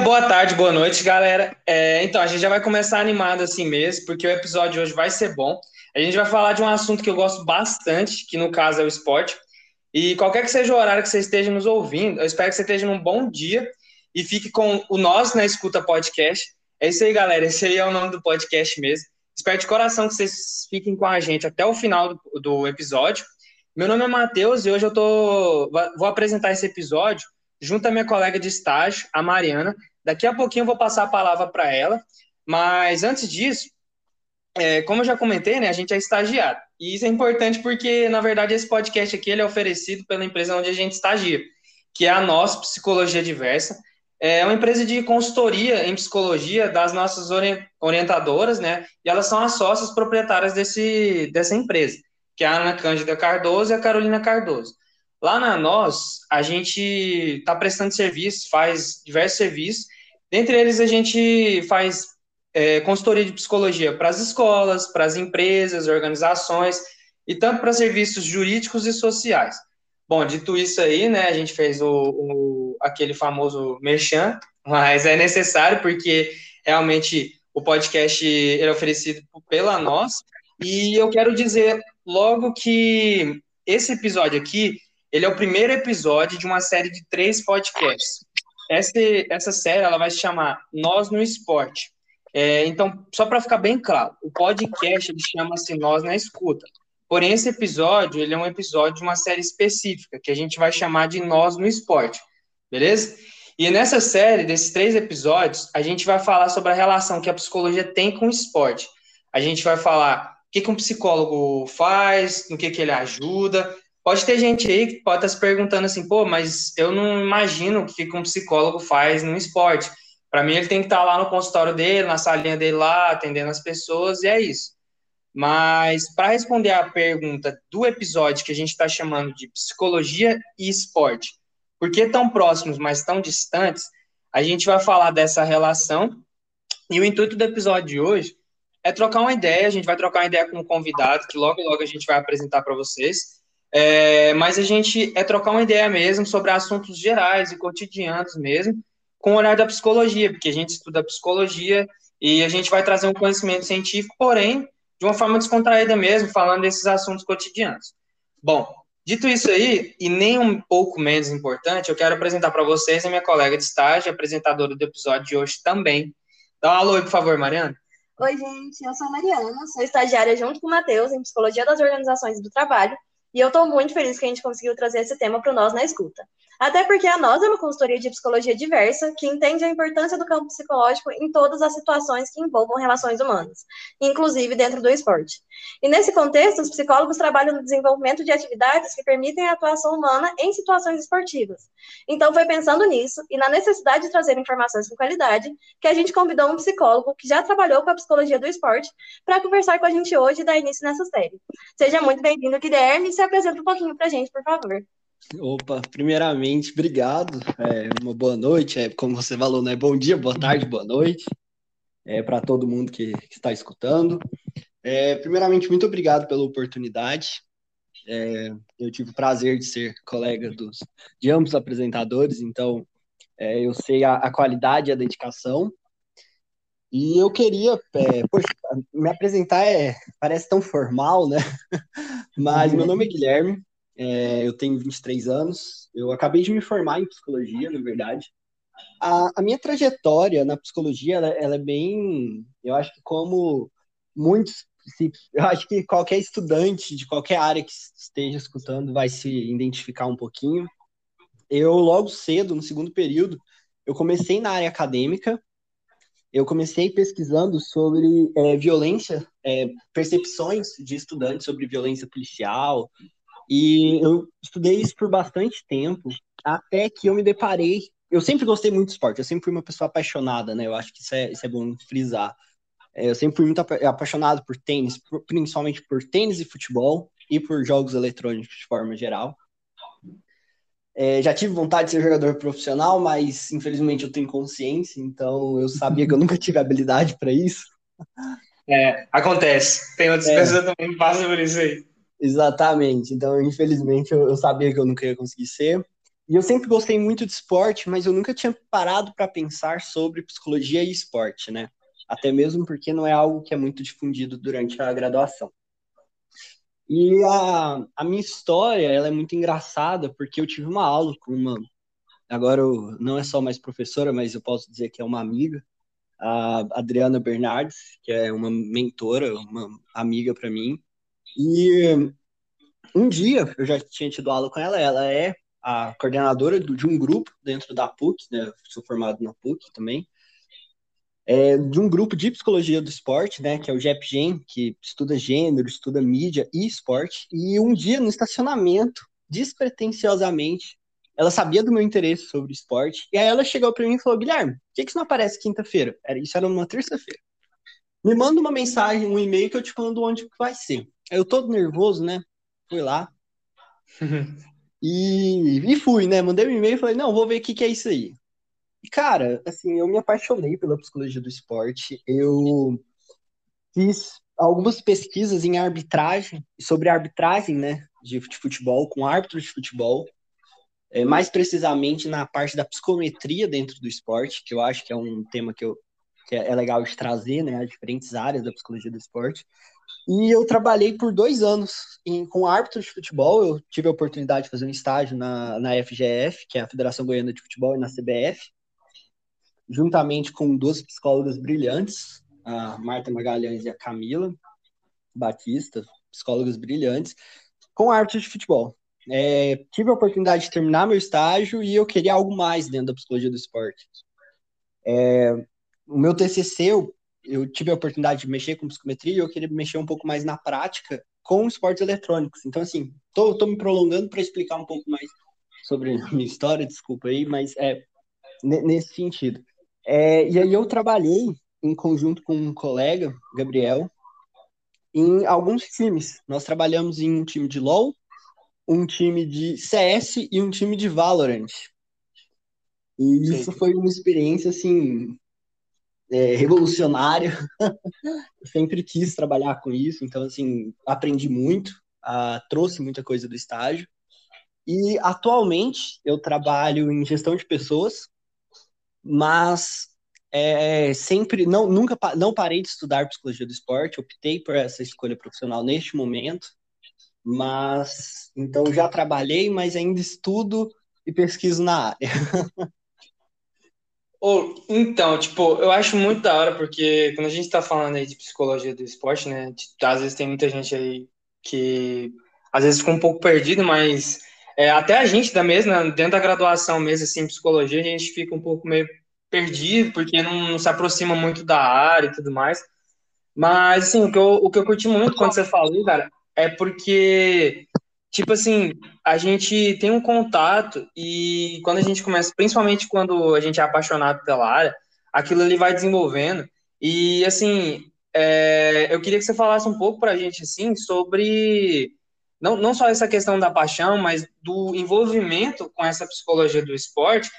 Boa tarde, boa noite, galera. É, então, a gente já vai começar animado assim mesmo, porque o episódio de hoje vai ser bom. A gente vai falar de um assunto que eu gosto bastante, que no caso é o esporte. E qualquer que seja o horário que você esteja nos ouvindo, eu espero que você esteja num bom dia e fique com o Nós na Escuta Podcast. É isso aí, galera. Esse aí é o nome do podcast mesmo. Espero de coração que vocês fiquem com a gente até o final do, do episódio. Meu nome é Matheus e hoje eu tô, vou apresentar esse episódio junto à minha colega de estágio, a Mariana. Daqui a pouquinho eu vou passar a palavra para ela, mas antes disso, é, como eu já comentei, né, a gente é estagiário. E isso é importante porque, na verdade, esse podcast aqui ele é oferecido pela empresa onde a gente estagia, que é a Nós Psicologia Diversa. É uma empresa de consultoria em psicologia das nossas orientadoras, né? E elas são as sócias proprietárias desse, dessa empresa, que é a Ana Cândida Cardoso e a Carolina Cardoso. Lá na Nós, a gente está prestando serviço, faz diversos serviços. Dentre eles, a gente faz é, consultoria de psicologia para as escolas, para as empresas, organizações e tanto para serviços jurídicos e sociais. Bom, dito isso aí, né, a gente fez o, o aquele famoso merchan, mas é necessário porque realmente o podcast é oferecido pela nós e eu quero dizer logo que esse episódio aqui ele é o primeiro episódio de uma série de três podcasts. Essa, essa série ela vai se chamar Nós no Esporte. É, então, só para ficar bem claro, o podcast chama-se Nós na Escuta. Porém, esse episódio ele é um episódio de uma série específica que a gente vai chamar de Nós no Esporte, beleza? E nessa série, desses três episódios, a gente vai falar sobre a relação que a psicologia tem com o esporte. A gente vai falar o que, que um psicólogo faz, no que, que ele ajuda, Pode ter gente aí que pode estar se perguntando assim, pô, mas eu não imagino o que um psicólogo faz no esporte. Para mim, ele tem que estar lá no consultório dele, na salinha dele lá, atendendo as pessoas, e é isso. Mas, para responder à pergunta do episódio que a gente está chamando de psicologia e esporte, por que tão próximos, mas tão distantes, a gente vai falar dessa relação. E o intuito do episódio de hoje é trocar uma ideia. A gente vai trocar uma ideia com um convidado, que logo, logo a gente vai apresentar para vocês. É, mas a gente é trocar uma ideia mesmo sobre assuntos gerais e cotidianos mesmo, com o olhar da psicologia, porque a gente estuda psicologia e a gente vai trazer um conhecimento científico, porém, de uma forma descontraída mesmo, falando desses assuntos cotidianos. Bom, dito isso aí, e nem um pouco menos importante, eu quero apresentar para vocês a minha colega de estágio, apresentadora do episódio de hoje também. Dá um alô aí, por favor, Mariana. Oi, gente, eu sou a Mariana, sou estagiária junto com o Matheus em Psicologia das Organizações do Trabalho e eu estou muito feliz que a gente conseguiu trazer esse tema para nós na escuta. Até porque a nós é uma consultoria de psicologia diversa que entende a importância do campo psicológico em todas as situações que envolvam relações humanas, inclusive dentro do esporte. E nesse contexto, os psicólogos trabalham no desenvolvimento de atividades que permitem a atuação humana em situações esportivas. Então, foi pensando nisso e na necessidade de trazer informações com qualidade que a gente convidou um psicólogo que já trabalhou com a psicologia do esporte para conversar com a gente hoje e dar início nessa série. Seja muito bem-vindo, Guilherme, se apresenta um pouquinho para a gente, por favor. Opa, primeiramente, obrigado. É, uma boa noite, é, como você falou, né? Bom dia, boa tarde, boa noite é, para todo mundo que, que está escutando. É, primeiramente, muito obrigado pela oportunidade. É, eu tive o prazer de ser colega dos, de ambos apresentadores, então é, eu sei a, a, qualidade e a dedicação. E eu queria, é, poxa, me apresentar é, parece tão formal, né? Mas meu nome é Guilherme, é, eu tenho 23 anos, eu acabei de me formar em psicologia, na verdade. A, a minha trajetória na psicologia, ela, ela, é bem. Eu acho que, como muitos. Eu acho que qualquer estudante de qualquer área que esteja escutando vai se identificar um pouquinho. Eu, logo cedo, no segundo período, eu comecei na área acadêmica, eu comecei pesquisando sobre é, violência, é, percepções de estudantes sobre violência policial, e eu estudei isso por bastante tempo, até que eu me deparei. Eu sempre gostei muito de esporte, eu sempre fui uma pessoa apaixonada, né? Eu acho que isso é, isso é bom frisar. É, eu sempre fui muito apaixonado por tênis, principalmente por tênis e futebol, e por jogos eletrônicos de forma geral. É, já tive vontade de ser jogador profissional, mas infelizmente eu tenho consciência, então eu sabia que eu nunca tive habilidade para isso. É, acontece. Tem outras é. pessoas também que passam por isso aí. Exatamente. Então, infelizmente, eu, eu, sabia que eu nunca ia conseguir ser. E eu sempre gostei muito de esporte, mas eu nunca tinha parado para pensar sobre psicologia e esporte, né? Até mesmo porque não é algo que é muito difundido durante a graduação. E a, a minha história, ela é muito engraçada, porque eu tive uma aula com uma... Agora, eu, não é só mais professora, mas eu posso dizer que é uma amiga, a Adriana Bernardes, que é uma mentora, uma amiga para mim. E um dia eu já tinha tido aula com ela, ela é a coordenadora de um grupo dentro da PUC, né? sou formado na PUC também, é, de um grupo de psicologia do esporte, né? Que é o GEPGEN, que estuda gênero, estuda mídia e esporte. E um dia no estacionamento, despretensiosamente, ela sabia do meu interesse sobre esporte, e aí ela chegou para mim e falou: Guilherme, por que, que isso não aparece quinta-feira? Era, isso era numa terça-feira. Me manda uma mensagem, um e-mail que eu te mando onde que vai ser. Aí eu todo nervoso, né? Fui lá. e, e fui, né? Mandei um e-mail e falei, não, vou ver o que, que é isso aí. E, cara, assim, eu me apaixonei pela psicologia do esporte. Eu fiz algumas pesquisas em arbitragem, sobre arbitragem, né, de, futebol, com árbitros de futebol, é, mais precisamente na parte da psicometria dentro do esporte, que eu acho que é um tema que, eu, que é, é legal de trazer, né, as diferentes áreas da psicologia do esporte. E eu trabalhei por dois anos em, com árbitros de futebol. Eu tive a oportunidade de fazer um estágio na, na FGF, que é a Federação Goiana de Futebol, e na CBF, juntamente com duas psicólogas brilhantes, a Marta Magalhães e a Camila Batista, psicólogas brilhantes, com árbitros de futebol. É, tive a oportunidade de terminar meu estágio e eu queria algo mais dentro da psicologia do esporte. É, o meu TCC, eu eu tive a oportunidade de mexer com psicometria e eu queria mexer um pouco mais na prática com esportes eletrônicos. Então, assim, tô, tô me prolongando para explicar um pouco mais sobre a minha história, desculpa aí, mas é nesse sentido. É, e aí eu trabalhei em conjunto com um colega, Gabriel, em alguns times. Nós trabalhamos em um time de LoL, um time de CS e um time de Valorant. E Sim. isso foi uma experiência, assim, é, revolucionário. eu sempre quis trabalhar com isso, então, assim, aprendi muito, uh, trouxe muita coisa do estágio. E atualmente eu trabalho em gestão de pessoas, mas é, sempre não nunca não parei de estudar psicologia do esporte, optei por essa escolha profissional neste momento, mas então já trabalhei, mas ainda estudo e pesquiso na área. Oh, então, tipo, eu acho muito da hora, porque quando a gente tá falando aí de psicologia do esporte, né, às vezes tem muita gente aí que às vezes fica um pouco perdido, mas é, até a gente da mesma, dentro da graduação mesmo, assim, psicologia, a gente fica um pouco meio perdido, porque não, não se aproxima muito da área e tudo mais. Mas, assim, o que eu, o que eu curti muito quando você falou, cara, é porque tipo assim, a gente tem um contato e quando a gente começa, principalmente quando a gente é apaixonado pela área, aquilo ali vai desenvolvendo. E assim, é, eu queria que você falasse um pouco para a gente assim sobre não, não só essa questão da paixão, mas do envolvimento com essa psicologia do esporte,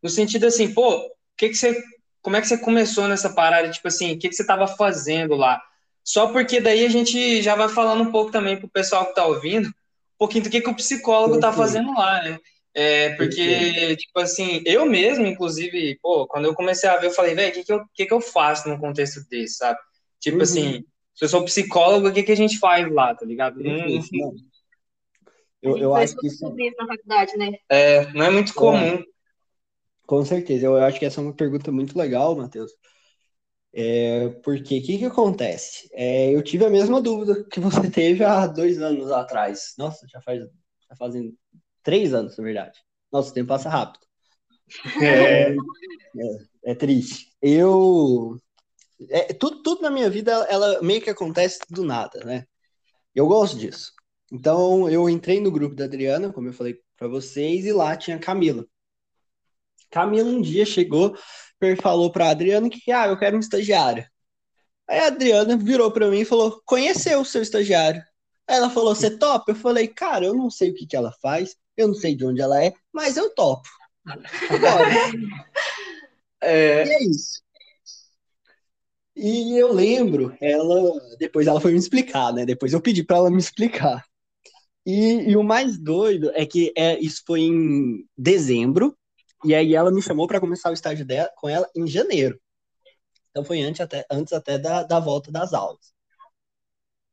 no sentido assim, pô, que que você, como é que você começou nessa parada, tipo assim, o que, que você estava fazendo lá? Só porque daí a gente já vai falando um pouco também pro pessoal que está ouvindo, pouquinho do que, que o psicólogo está fazendo lá, né? É, porque, tipo assim, eu mesmo, inclusive, pô, quando eu comecei a ver, eu falei, velho, o que, que, eu, que, que eu faço num contexto desse, sabe? Tipo uhum. assim, se eu sou psicólogo, o que, que a gente faz lá, tá ligado? Hum, eu, eu acho que isso... na faculdade, né? É, não é muito comum. Com certeza, eu acho que essa é uma pergunta muito legal, Matheus. É, porque o que, que acontece? É, eu tive a mesma dúvida que você teve há dois anos atrás. Nossa, já faz já fazem três anos, na verdade. Nossa, o tempo passa rápido. É, é, é triste. Eu. É, tudo, tudo na minha vida, ela meio que acontece do nada, né? Eu gosto disso. Então, eu entrei no grupo da Adriana, como eu falei para vocês, e lá tinha Camila. Camila um dia chegou falou para Adriana que ah, eu quero um estagiário. Aí a Adriana virou para mim e falou: "Conheceu o seu estagiário?" Aí ela falou: "Você topa?" Eu falei: "Cara, eu não sei o que que ela faz, eu não sei de onde ela é, mas eu topo." é... E é isso. E eu lembro, ela depois ela foi me explicar, né? Depois eu pedi para ela me explicar. E, e, o mais doido é que é, isso foi em dezembro, e aí ela me chamou para começar o estágio dela, com ela em janeiro. Então foi antes até, antes até da, da volta das aulas.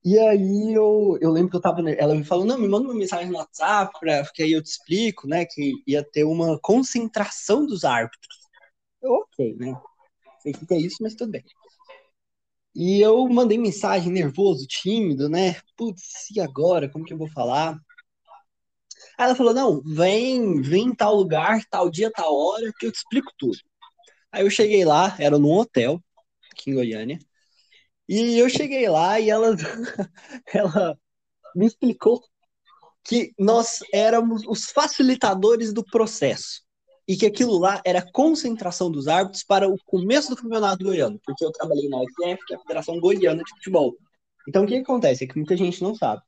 E aí eu, eu lembro que eu tava. Ela me falou, não, me manda uma mensagem no WhatsApp, pra, porque aí eu te explico, né? Que ia ter uma concentração dos árbitros. Eu, ok, né? Sei o que é isso, mas tudo bem. E eu mandei mensagem nervoso, tímido, né? Putz, e agora? Como que eu vou falar? Aí ela falou: não, vem, vem em tal lugar, tal dia, tal hora, que eu te explico tudo. Aí eu cheguei lá, era num hotel, aqui em Goiânia. E eu cheguei lá e ela, ela me explicou que nós éramos os facilitadores do processo e que aquilo lá era concentração dos árbitros para o começo do campeonato goiano, porque eu trabalhei na UFF, que é a Federação Goiana de Futebol. Então, o que acontece? É que muita gente não sabe.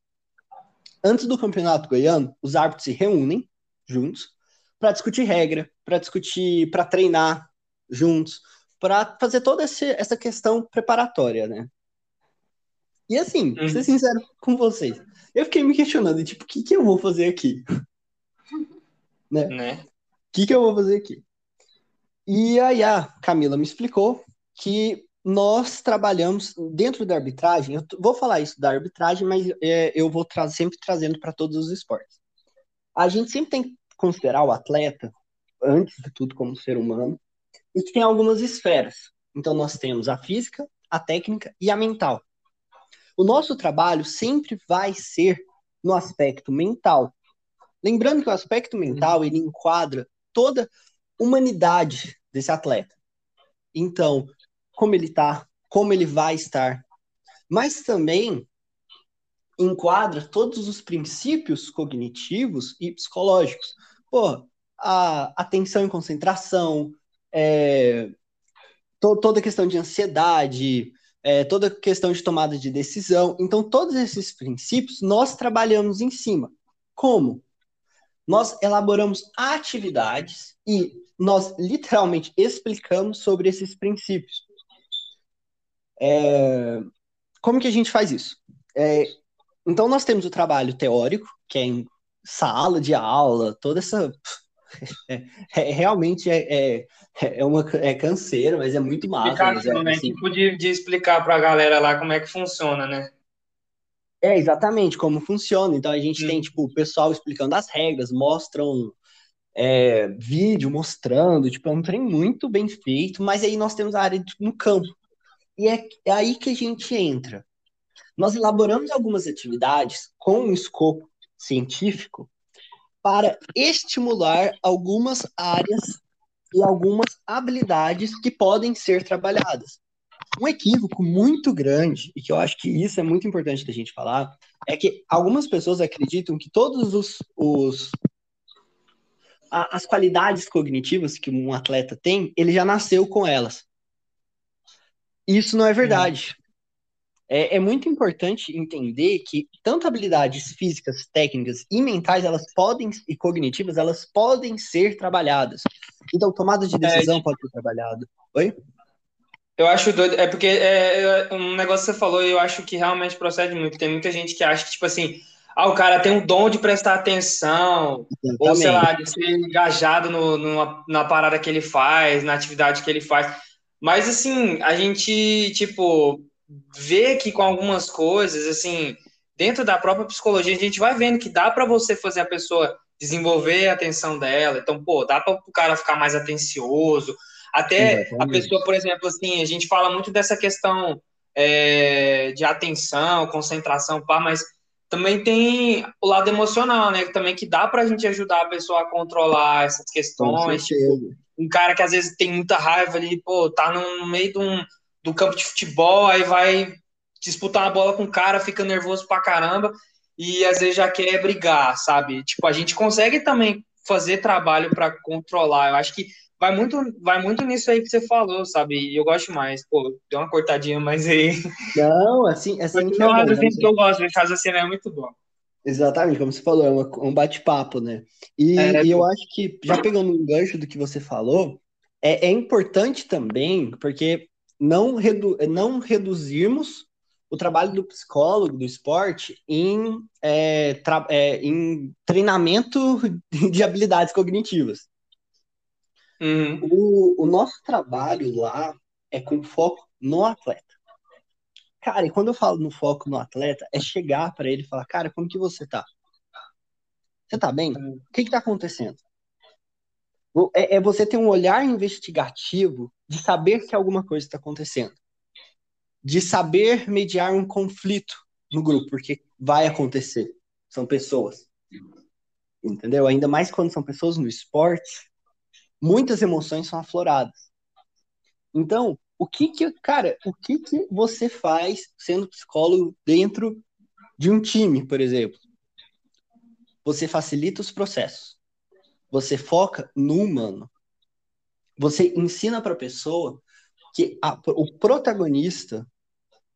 Antes do campeonato goiano, os árbitros se reúnem juntos para discutir regra, para discutir, para treinar juntos, para fazer toda essa questão preparatória, né? E assim, uhum. pra ser sincero com vocês, eu fiquei me questionando, tipo, o que, que eu vou fazer aqui? né? né? Que, que eu vou fazer aqui? E aí a Camila me explicou que nós trabalhamos dentro da arbitragem, eu vou falar isso da arbitragem, mas é, eu vou tra sempre trazendo para todos os esportes. A gente sempre tem que considerar o atleta, antes de tudo, como ser humano, e que tem algumas esferas. Então, nós temos a física, a técnica e a mental. O nosso trabalho sempre vai ser no aspecto mental. Lembrando que o aspecto mental ele enquadra toda humanidade desse atleta. Então, como ele está, como ele vai estar, mas também enquadra todos os princípios cognitivos e psicológicos. Pô, a atenção e concentração, é, to, toda a questão de ansiedade, é, toda a questão de tomada de decisão. Então, todos esses princípios nós trabalhamos em cima. Como? Nós elaboramos atividades e nós literalmente explicamos sobre esses princípios. É, como que a gente faz isso? É, então, nós temos o trabalho teórico, que é em sala de aula, toda essa. É, é, realmente é, é, é, uma, é canseiro, mas é muito massa. Explicação, é, né? Assim, tipo de, de explicar para a galera lá como é que funciona, né? É, exatamente, como funciona. Então a gente hum. tem, tipo, o pessoal explicando as regras, mostram é, vídeo mostrando, tipo, é um trem muito bem feito, mas aí nós temos a área de, no campo. E é, é aí que a gente entra. Nós elaboramos algumas atividades com um escopo científico para estimular algumas áreas e algumas habilidades que podem ser trabalhadas. Um equívoco muito grande, e que eu acho que isso é muito importante da gente falar, é que algumas pessoas acreditam que todos os, os a, as qualidades cognitivas que um atleta tem, ele já nasceu com elas. Isso não é verdade. É, é, muito importante entender que tanto habilidades físicas, técnicas e mentais, elas podem, e cognitivas, elas podem ser trabalhadas. Então, tomada de decisão é, pode ser trabalhada. Oi? Eu acho doido, é porque é, é, um negócio que você falou eu acho que realmente procede muito. Tem muita gente que acha que, tipo assim, ah, o cara tem um dom de prestar atenção, Exatamente. ou sei lá, de ser engajado no, no, na parada que ele faz, na atividade que ele faz. Mas, assim, a gente, tipo, vê que com algumas coisas, assim, dentro da própria psicologia, a gente vai vendo que dá para você fazer a pessoa desenvolver a atenção dela. Então, pô, dá para o cara ficar mais atencioso, até Exatamente. a pessoa, por exemplo, assim, a gente fala muito dessa questão é, de atenção, concentração, pá, mas também tem o lado emocional, né? Também que dá pra gente ajudar a pessoa a controlar essas questões. Tipo, um cara que às vezes tem muita raiva ali, pô, tá no meio de um, do campo de futebol, aí vai disputar uma bola com o cara, fica nervoso pra caramba, e às vezes já quer brigar, sabe? Tipo, a gente consegue também fazer trabalho para controlar. Eu acho que vai muito, vai muito nisso aí que você falou, sabe? E eu gosto mais. Pô, deu uma cortadinha, mas aí. Não, assim, assim. que é um raciocínio que eu gosto, esse raciocínio é muito bom. Exatamente, como você falou, é uma, um bate-papo, né? E, é, e eu acho que, já pegando um gancho do que você falou, é, é importante também, porque não, redu não reduzirmos o trabalho do psicólogo do esporte em, é, é, em treinamento de habilidades cognitivas. Uhum. O, o nosso trabalho lá é com foco no atleta. Cara, e quando eu falo no foco no atleta, é chegar para ele e falar, cara, como que você tá? Você tá bem? O que que tá acontecendo? É, é você ter um olhar investigativo de saber que alguma coisa está acontecendo. De saber mediar um conflito no grupo, porque vai acontecer. São pessoas. Entendeu? Ainda mais quando são pessoas no esporte, muitas emoções são afloradas. Então, o que que, cara, o que que você faz sendo psicólogo dentro de um time, por exemplo? Você facilita os processos. Você foca no humano. Você ensina para a pessoa que a, o protagonista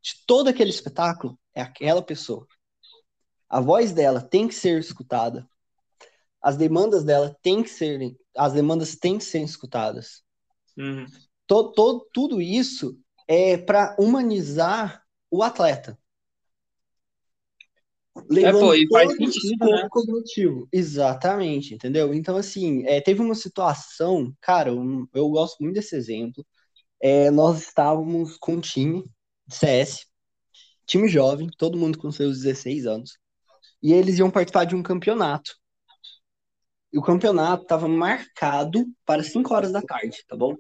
de todo aquele espetáculo é aquela pessoa. A voz dela tem que ser escutada. As demandas dela têm que serem, as demandas têm que ser escutadas. Uhum to, to, tudo isso é para humanizar o atleta. Levando é, pô, e faz sentido, né? cognitivo. Exatamente, entendeu? Então, assim, é, teve uma situação, cara, eu, eu gosto muito desse exemplo. É, nós estávamos com um time de CS, time jovem, todo mundo com seus 16 anos, e eles iam participar de um campeonato. E o campeonato estava marcado para 5 horas da tarde, tá bom?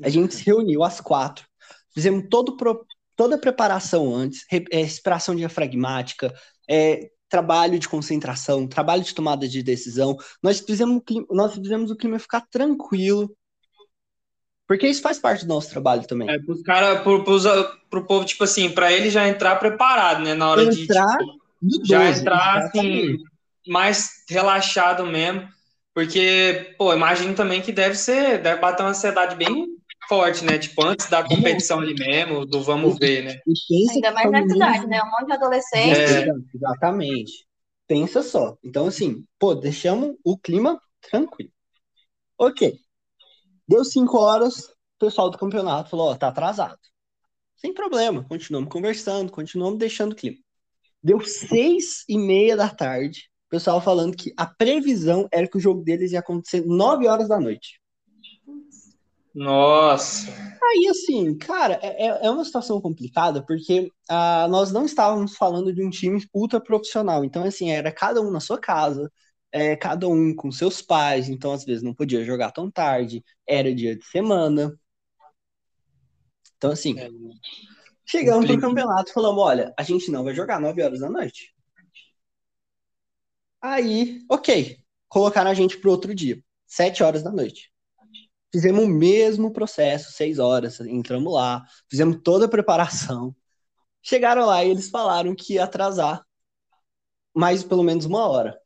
A gente se reuniu às quatro, fizemos todo toda a preparação antes, é, respiração diafragmática, é, trabalho de concentração, trabalho de tomada de decisão. Nós fizemos, nós fizemos o clima ficar tranquilo, porque isso faz parte do nosso trabalho também. É, pros cara, pro, pros, pro povo, tipo assim, para ele já entrar preparado, né? Na hora entrar de. Tipo, já entrar, assim, mais relaxado mesmo. Porque, pô, imagino também que deve ser, deve bater uma ansiedade bem forte, né? Tipo, antes da competição ali mesmo, do vamos ver, né? Ainda mais na cidade, né? Um monte de adolescente. É. Exatamente. Pensa só. Então, assim, pô, deixamos o clima tranquilo. Ok. Deu cinco horas, o pessoal do campeonato falou, ó, tá atrasado. Sem problema, continuamos conversando, continuamos deixando o clima. Deu seis e meia da tarde, pessoal falando que a previsão era que o jogo deles ia acontecer nove horas da noite. Nossa. Aí, assim, cara, é, é, é uma situação complicada, porque ah, nós não estávamos falando de um time ultra profissional. Então, assim, era cada um na sua casa, é, cada um com seus pais, então às vezes não podia jogar tão tarde, era dia de semana. Então, assim, é. chegamos pro campeonato e falamos: olha, a gente não vai jogar 9 horas da noite. Aí, ok, colocaram a gente pro outro dia, 7 horas da noite. Fizemos o mesmo processo, seis horas, entramos lá, fizemos toda a preparação. Chegaram lá e eles falaram que ia atrasar mais pelo menos uma hora.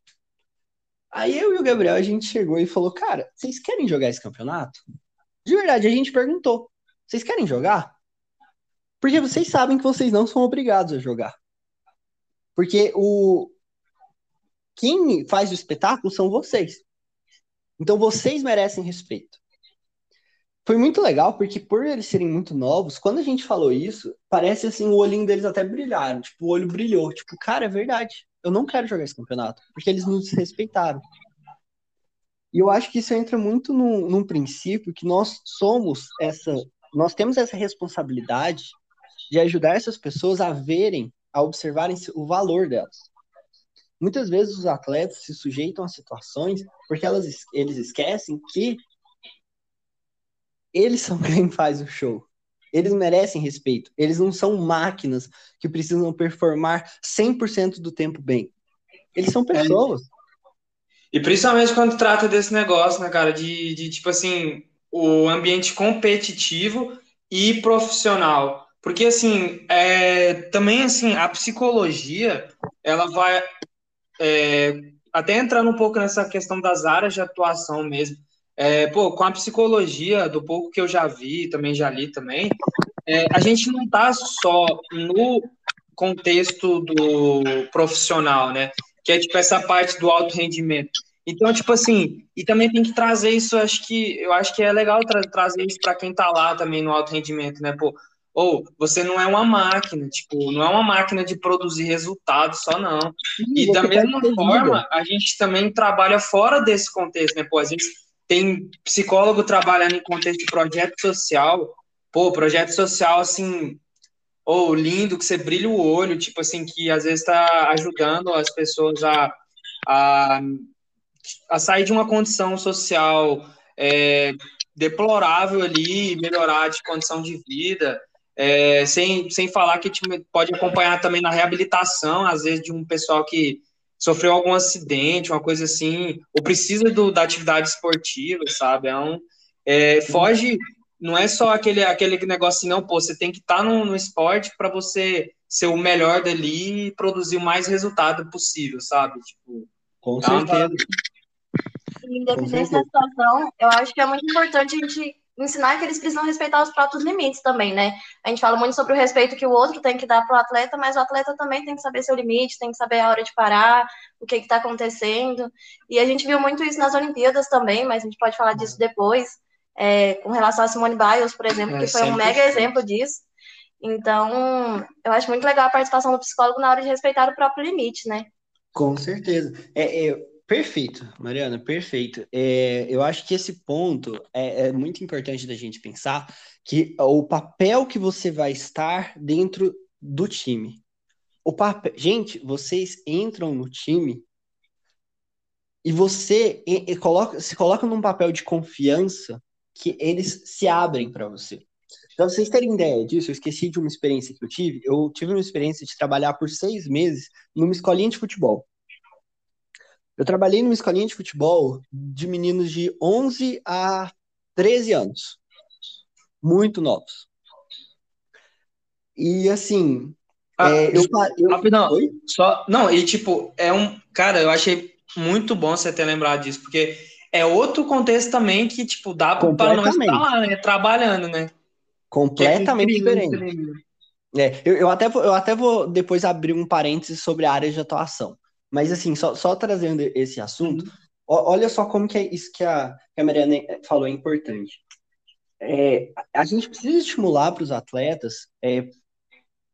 Aí eu e o Gabriel, a gente chegou e falou, cara, vocês querem jogar esse campeonato? De verdade, a gente perguntou, vocês querem jogar? Porque vocês sabem que vocês não são obrigados a jogar. Porque o quem faz o espetáculo são vocês. Então vocês merecem respeito foi muito legal, porque por eles serem muito novos, quando a gente falou isso, parece assim, o olhinho deles até brilharam. Tipo, o olho brilhou. Tipo, cara, é verdade. Eu não quero jogar esse campeonato. Porque eles nos respeitaram. E eu acho que isso entra muito num, num princípio que nós somos essa. Nós temos essa responsabilidade de ajudar essas pessoas a verem, a observarem o valor delas. Muitas vezes os atletas se sujeitam a situações porque elas, eles esquecem que eles são quem faz o show. Eles merecem respeito. Eles não são máquinas que precisam performar 100% do tempo bem. Eles são pessoas. E principalmente quando trata desse negócio, né, cara, de, de tipo assim, o ambiente competitivo e profissional. Porque, assim, é, também, assim, a psicologia, ela vai é, até entrando um pouco nessa questão das áreas de atuação mesmo. É, pô, com a psicologia, do pouco que eu já vi, também já li também, é, a gente não está só no contexto do profissional, né? Que é tipo essa parte do alto rendimento. Então, tipo assim, e também tem que trazer isso, acho que eu acho que é legal tra trazer isso para quem está lá também no alto rendimento, né? Pô, ou você não é uma máquina, tipo, não é uma máquina de produzir resultados só não. Sim, e da mesma forma, a gente também trabalha fora desse contexto, né? Pô, a gente tem psicólogo trabalhando em contexto de projeto social, pô, projeto social assim, ou oh, lindo, que você brilha o olho, tipo assim, que às vezes está ajudando as pessoas a, a, a sair de uma condição social é, deplorável ali, melhorar de condição de vida, é, sem, sem falar que pode acompanhar também na reabilitação, às vezes, de um pessoal que sofreu algum acidente, uma coisa assim, ou precisa do, da atividade esportiva, sabe? É um, é, foge, não é só aquele, aquele negócio assim, não, pô, você tem que estar tá no, no esporte para você ser o melhor dali e produzir o mais resultado possível, sabe? Tipo, Com certeza. Independente da situação, eu acho que é muito importante a gente ensinar que eles precisam respeitar os próprios limites também, né? A gente fala muito sobre o respeito que o outro tem que dar para o atleta, mas o atleta também tem que saber seu limite, tem que saber a hora de parar, o que está acontecendo. E a gente viu muito isso nas Olimpíadas também, mas a gente pode falar disso depois, é, com relação a Simone Biles, por exemplo, é, que foi um mega exemplo disso. Então, eu acho muito legal a participação do psicólogo na hora de respeitar o próprio limite, né? Com certeza. É, é, Perfeito, Mariana, perfeito. É, eu acho que esse ponto é, é, muito importante da gente pensar que o papel que você vai estar dentro do time. O papel, gente, vocês entram no time e você e, e coloca, se coloca num papel de confiança que eles se abrem para você. Para vocês terem ideia disso, eu esqueci de uma experiência que eu tive. Eu tive uma experiência de trabalhar por seis meses numa escolinha de futebol. Eu trabalhei numa escolinha de futebol de meninos de 11 a 13 anos. Muito novos. E assim. Ah, é, eu, eu, rapidão, só. Não, e tipo, é um. Cara, eu achei muito bom você ter lembrado disso, porque é outro contexto também que, tipo, dá para nós estar lá, né? Trabalhando, né? Completamente é diferente. É, eu, eu, até vou, eu até vou depois abrir um parênteses sobre a área de atuação. Mas, assim, só, só trazendo esse assunto, olha só como que é isso que a, que a Mariana falou é importante. É, a gente precisa estimular para os atletas. É,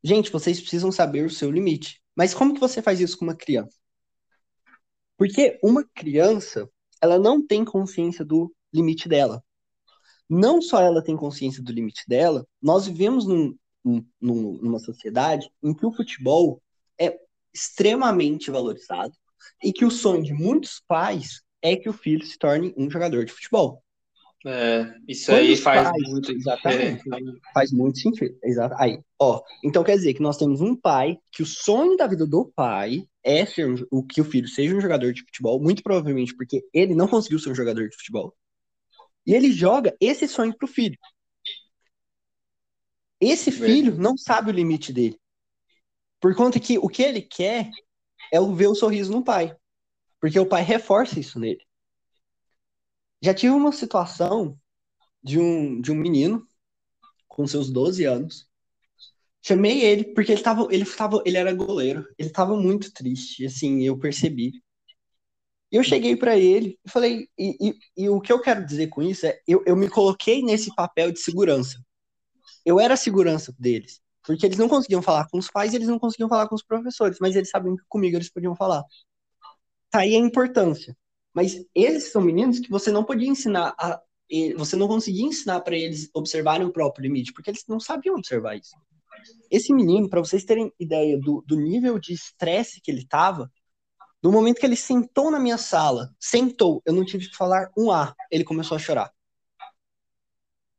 gente, vocês precisam saber o seu limite. Mas como que você faz isso com uma criança? Porque uma criança, ela não tem consciência do limite dela. Não só ela tem consciência do limite dela, nós vivemos num, num, numa sociedade em que o futebol é extremamente valorizado e que o sonho de muitos pais é que o filho se torne um jogador de futebol. É, isso Quando aí faz pais, muito exatamente, faz muito sentido. Exato. Aí, ó, então quer dizer que nós temos um pai que o sonho da vida do pai é ser um, o que o filho seja um jogador de futebol, muito provavelmente porque ele não conseguiu ser um jogador de futebol. E ele joga esse sonho pro filho. Esse filho não sabe o limite dele. Por conta que o que ele quer é ver o sorriso no pai. Porque o pai reforça isso nele. Já tive uma situação de um, de um menino com seus 12 anos. Chamei ele porque ele tava, ele tava, ele era goleiro. Ele estava muito triste, assim, eu percebi. E eu cheguei para ele e falei, e, e, e, o que eu quero dizer com isso é, eu, eu me coloquei nesse papel de segurança. Eu era a segurança deles. Porque eles não conseguiam falar com os pais e eles não conseguiam falar com os professores, mas eles sabiam que comigo eles podiam falar. Tá aí a importância. Mas eles são meninos que você não podia ensinar a. Você não conseguia ensinar para eles observarem o próprio limite, porque eles não sabiam observar isso. Esse menino, para vocês terem ideia do, do nível de estresse que ele tava, no momento que ele sentou na minha sala, sentou, eu não tive que falar um A, ele começou a chorar.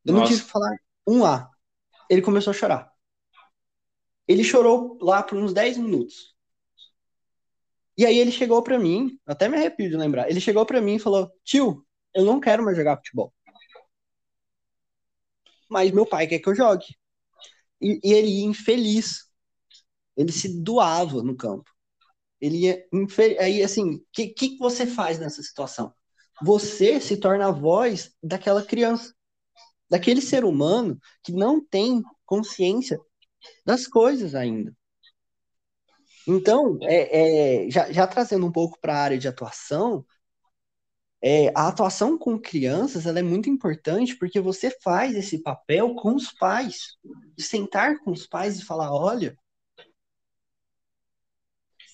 Eu Nossa. não tive que falar um A, ele começou a chorar. Ele chorou lá por uns 10 minutos. E aí ele chegou para mim, até me arrepio de lembrar. Ele chegou para mim e falou: "Tio, eu não quero mais jogar futebol. Mas meu pai quer que eu jogue." E, e ele ia infeliz. Ele se doava no campo. Ele ia infeliz. Aí assim, o que, que você faz nessa situação? Você se torna a voz daquela criança, daquele ser humano que não tem consciência das coisas ainda. Então, é, é já, já, trazendo um pouco para a área de atuação, é, a atuação com crianças ela é muito importante porque você faz esse papel com os pais. De sentar com os pais e falar: olha,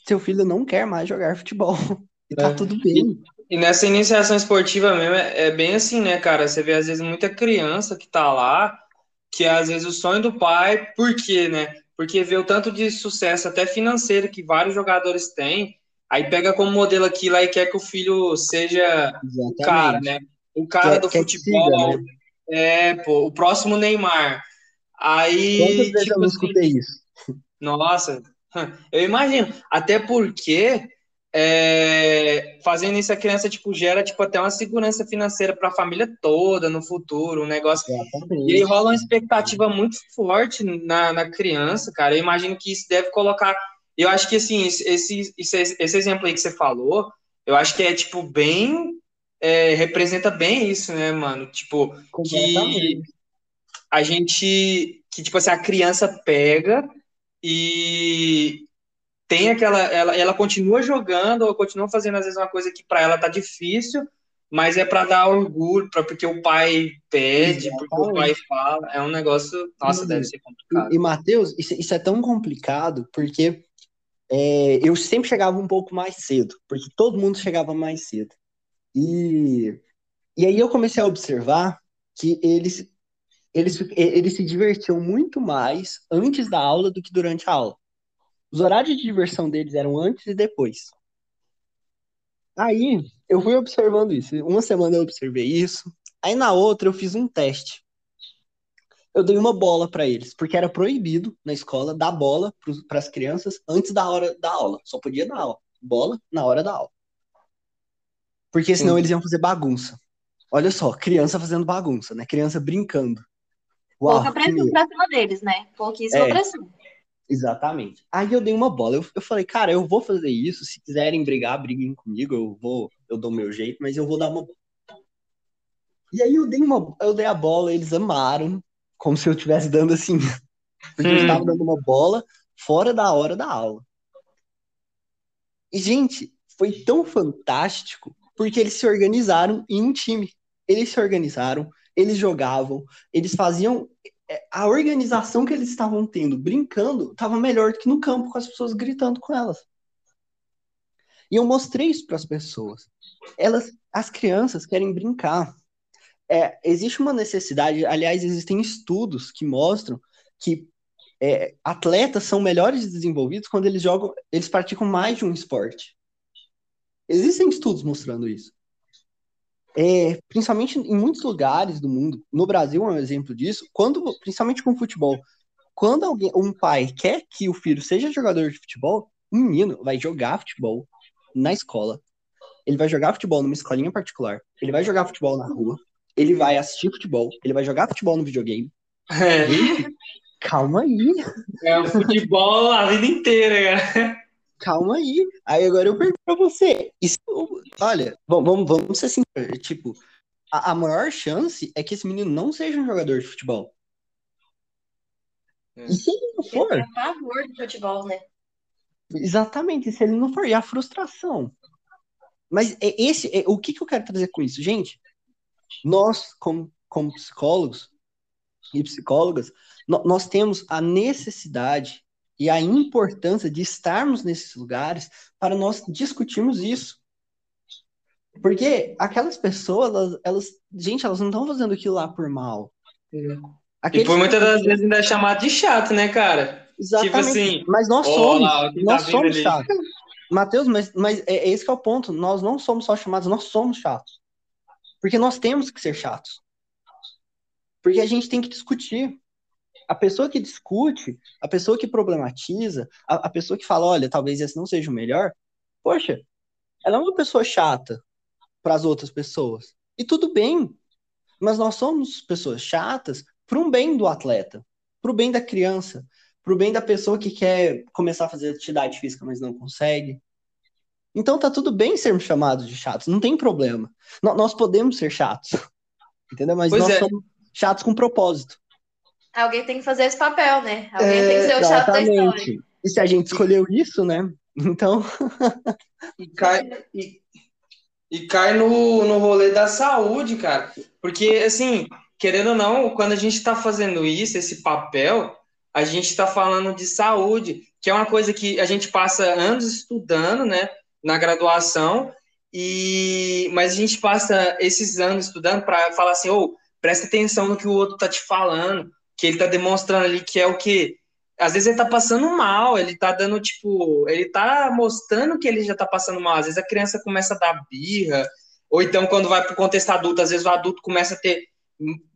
seu filho não quer mais jogar futebol. E tá é. tudo bem. E, nessa iniciação esportiva mesmo, é, é, bem assim, né, cara? Você vê, às vezes, muita criança que tá lá, que é, às vezes, o sonho do pai, por quê, né? Porque vê o tanto de sucesso, até financeiro, que vários jogadores têm, aí pega como modelo aquilo e quer que o filho seja Exatamente. o cara, né? O cara quer, do quer futebol. Siga, né? É, pô, o próximo Neymar. Aí. Quantas vezes tipo, eu não escutei isso? Nossa, eu imagino. Até porque é, fazendo isso a criança tipo gera tipo até uma segurança financeira para a família toda no futuro, um negócio. Exatamente. E aí rola uma expectativa muito forte na, na criança, cara. Eu imagino que isso deve colocar. Eu acho que assim, esse, esse, esse exemplo aí que você falou, eu acho que é tipo bem é, representa bem isso, né, mano? Tipo, que a gente que tipo assim, a criança pega e tem aquela. Ela, ela continua jogando, ou continua fazendo, às vezes, uma coisa que para ela tá difícil, mas é para dar orgulho, pra, porque o pai pede, Exatamente. porque o pai fala. É um negócio. Nossa, deve ser complicado. E, e Matheus, isso, isso, é tão complicado, porque é, eu sempre chegava um pouco mais cedo, porque todo mundo chegava mais cedo. E, e aí eu comecei a observar que eles, eles, eles se divertiam muito mais antes da aula do que durante a aula. Os horários de diversão deles eram antes e depois. Aí eu fui observando isso. Uma semana eu observei isso. Aí na outra eu fiz um teste. Eu dei uma bola para eles, porque era proibido na escola dar bola para as crianças antes da hora da aula. Só podia dar aula. Bola na hora da aula. Porque senão Sim. eles iam fazer bagunça. Olha só, criança fazendo bagunça, né? Criança brincando. Uau, Pouca pressão pra cima deles, né? Pouquíssima é. pressão. Exatamente. Aí eu dei uma bola. Eu, eu falei, cara, eu vou fazer isso. Se quiserem brigar, briguem comigo. Eu vou, eu dou meu jeito, mas eu vou dar uma bola. E aí eu dei uma, eu dei a bola, eles amaram, como se eu estivesse dando assim, porque hum. eu estava dando uma bola fora da hora da aula. E gente, foi tão fantástico porque eles se organizaram em um time. Eles se organizaram, eles jogavam, eles faziam a organização que eles estavam tendo brincando estava melhor do que no campo com as pessoas gritando com elas. E eu mostrei isso para as pessoas. Elas, as crianças querem brincar. É, existe uma necessidade, aliás, existem estudos que mostram que é, atletas são melhores desenvolvidos quando eles jogam, eles praticam mais de um esporte. Existem estudos mostrando isso é, principalmente em muitos lugares do mundo, no Brasil é um exemplo disso, quando, principalmente com futebol, quando alguém, um pai quer que o filho seja jogador de futebol, um menino vai jogar futebol na escola, ele vai jogar futebol numa escolinha particular, ele vai jogar futebol na rua, ele vai assistir futebol, ele vai jogar futebol no videogame. É. Calma aí. É o futebol a vida inteira, cara calma aí. Aí agora eu pergunto pra você. Isso, olha, vamos, vamos ser sinceros. Tipo, a, a, maior chance é que esse menino não seja um jogador de futebol. É. E se ele não for? Ele tem a favor do futebol, né? Exatamente, se ele não for. E a frustração. Mas é esse, é, o que, que eu quero trazer com isso? Gente, nós, como, como psicólogos e psicólogas, no, nós temos a necessidade e a importância de estarmos nesses lugares para nós discutirmos isso. Porque aquelas pessoas, elas, elas gente, elas não estão fazendo aquilo lá por mal. Aqueles e por muitas das vezes ainda é chamado de chato, né, cara? Exatamente. Tipo assim, mas nós somos, lá, nós tá somos chatos. Matheus, mas, mas é, é esse que é o ponto. Nós não somos só chamados, nós somos chatos. Porque nós temos que ser chatos. Porque a gente tem que discutir a pessoa que discute, a pessoa que problematiza, a, a pessoa que fala, olha, talvez esse não seja o melhor, poxa, ela é uma pessoa chata para as outras pessoas. E tudo bem, mas nós somos pessoas chatas para um bem do atleta, para o bem da criança, para o bem da pessoa que quer começar a fazer atividade física, mas não consegue. Então tá tudo bem sermos chamados de chatos, não tem problema. N nós podemos ser chatos, entendeu? Mas pois nós é. somos chatos com propósito. Alguém tem que fazer esse papel, né? Alguém é, tem que ser o chato da história. E se a gente escolheu isso, né? Então. e, cai, e, E cai no, no rolê da saúde, cara. Porque, assim, querendo ou não, quando a gente está fazendo isso, esse papel, a gente está falando de saúde, que é uma coisa que a gente passa anos estudando, né, na graduação, e mas a gente passa esses anos estudando para falar assim, ou oh, presta atenção no que o outro está te falando, que ele está demonstrando ali que é o que às vezes ele tá passando mal, ele tá dando, tipo, ele tá mostrando que ele já tá passando mal. Às vezes a criança começa a dar birra, ou então quando vai pro contexto adulto, às vezes o adulto começa a ter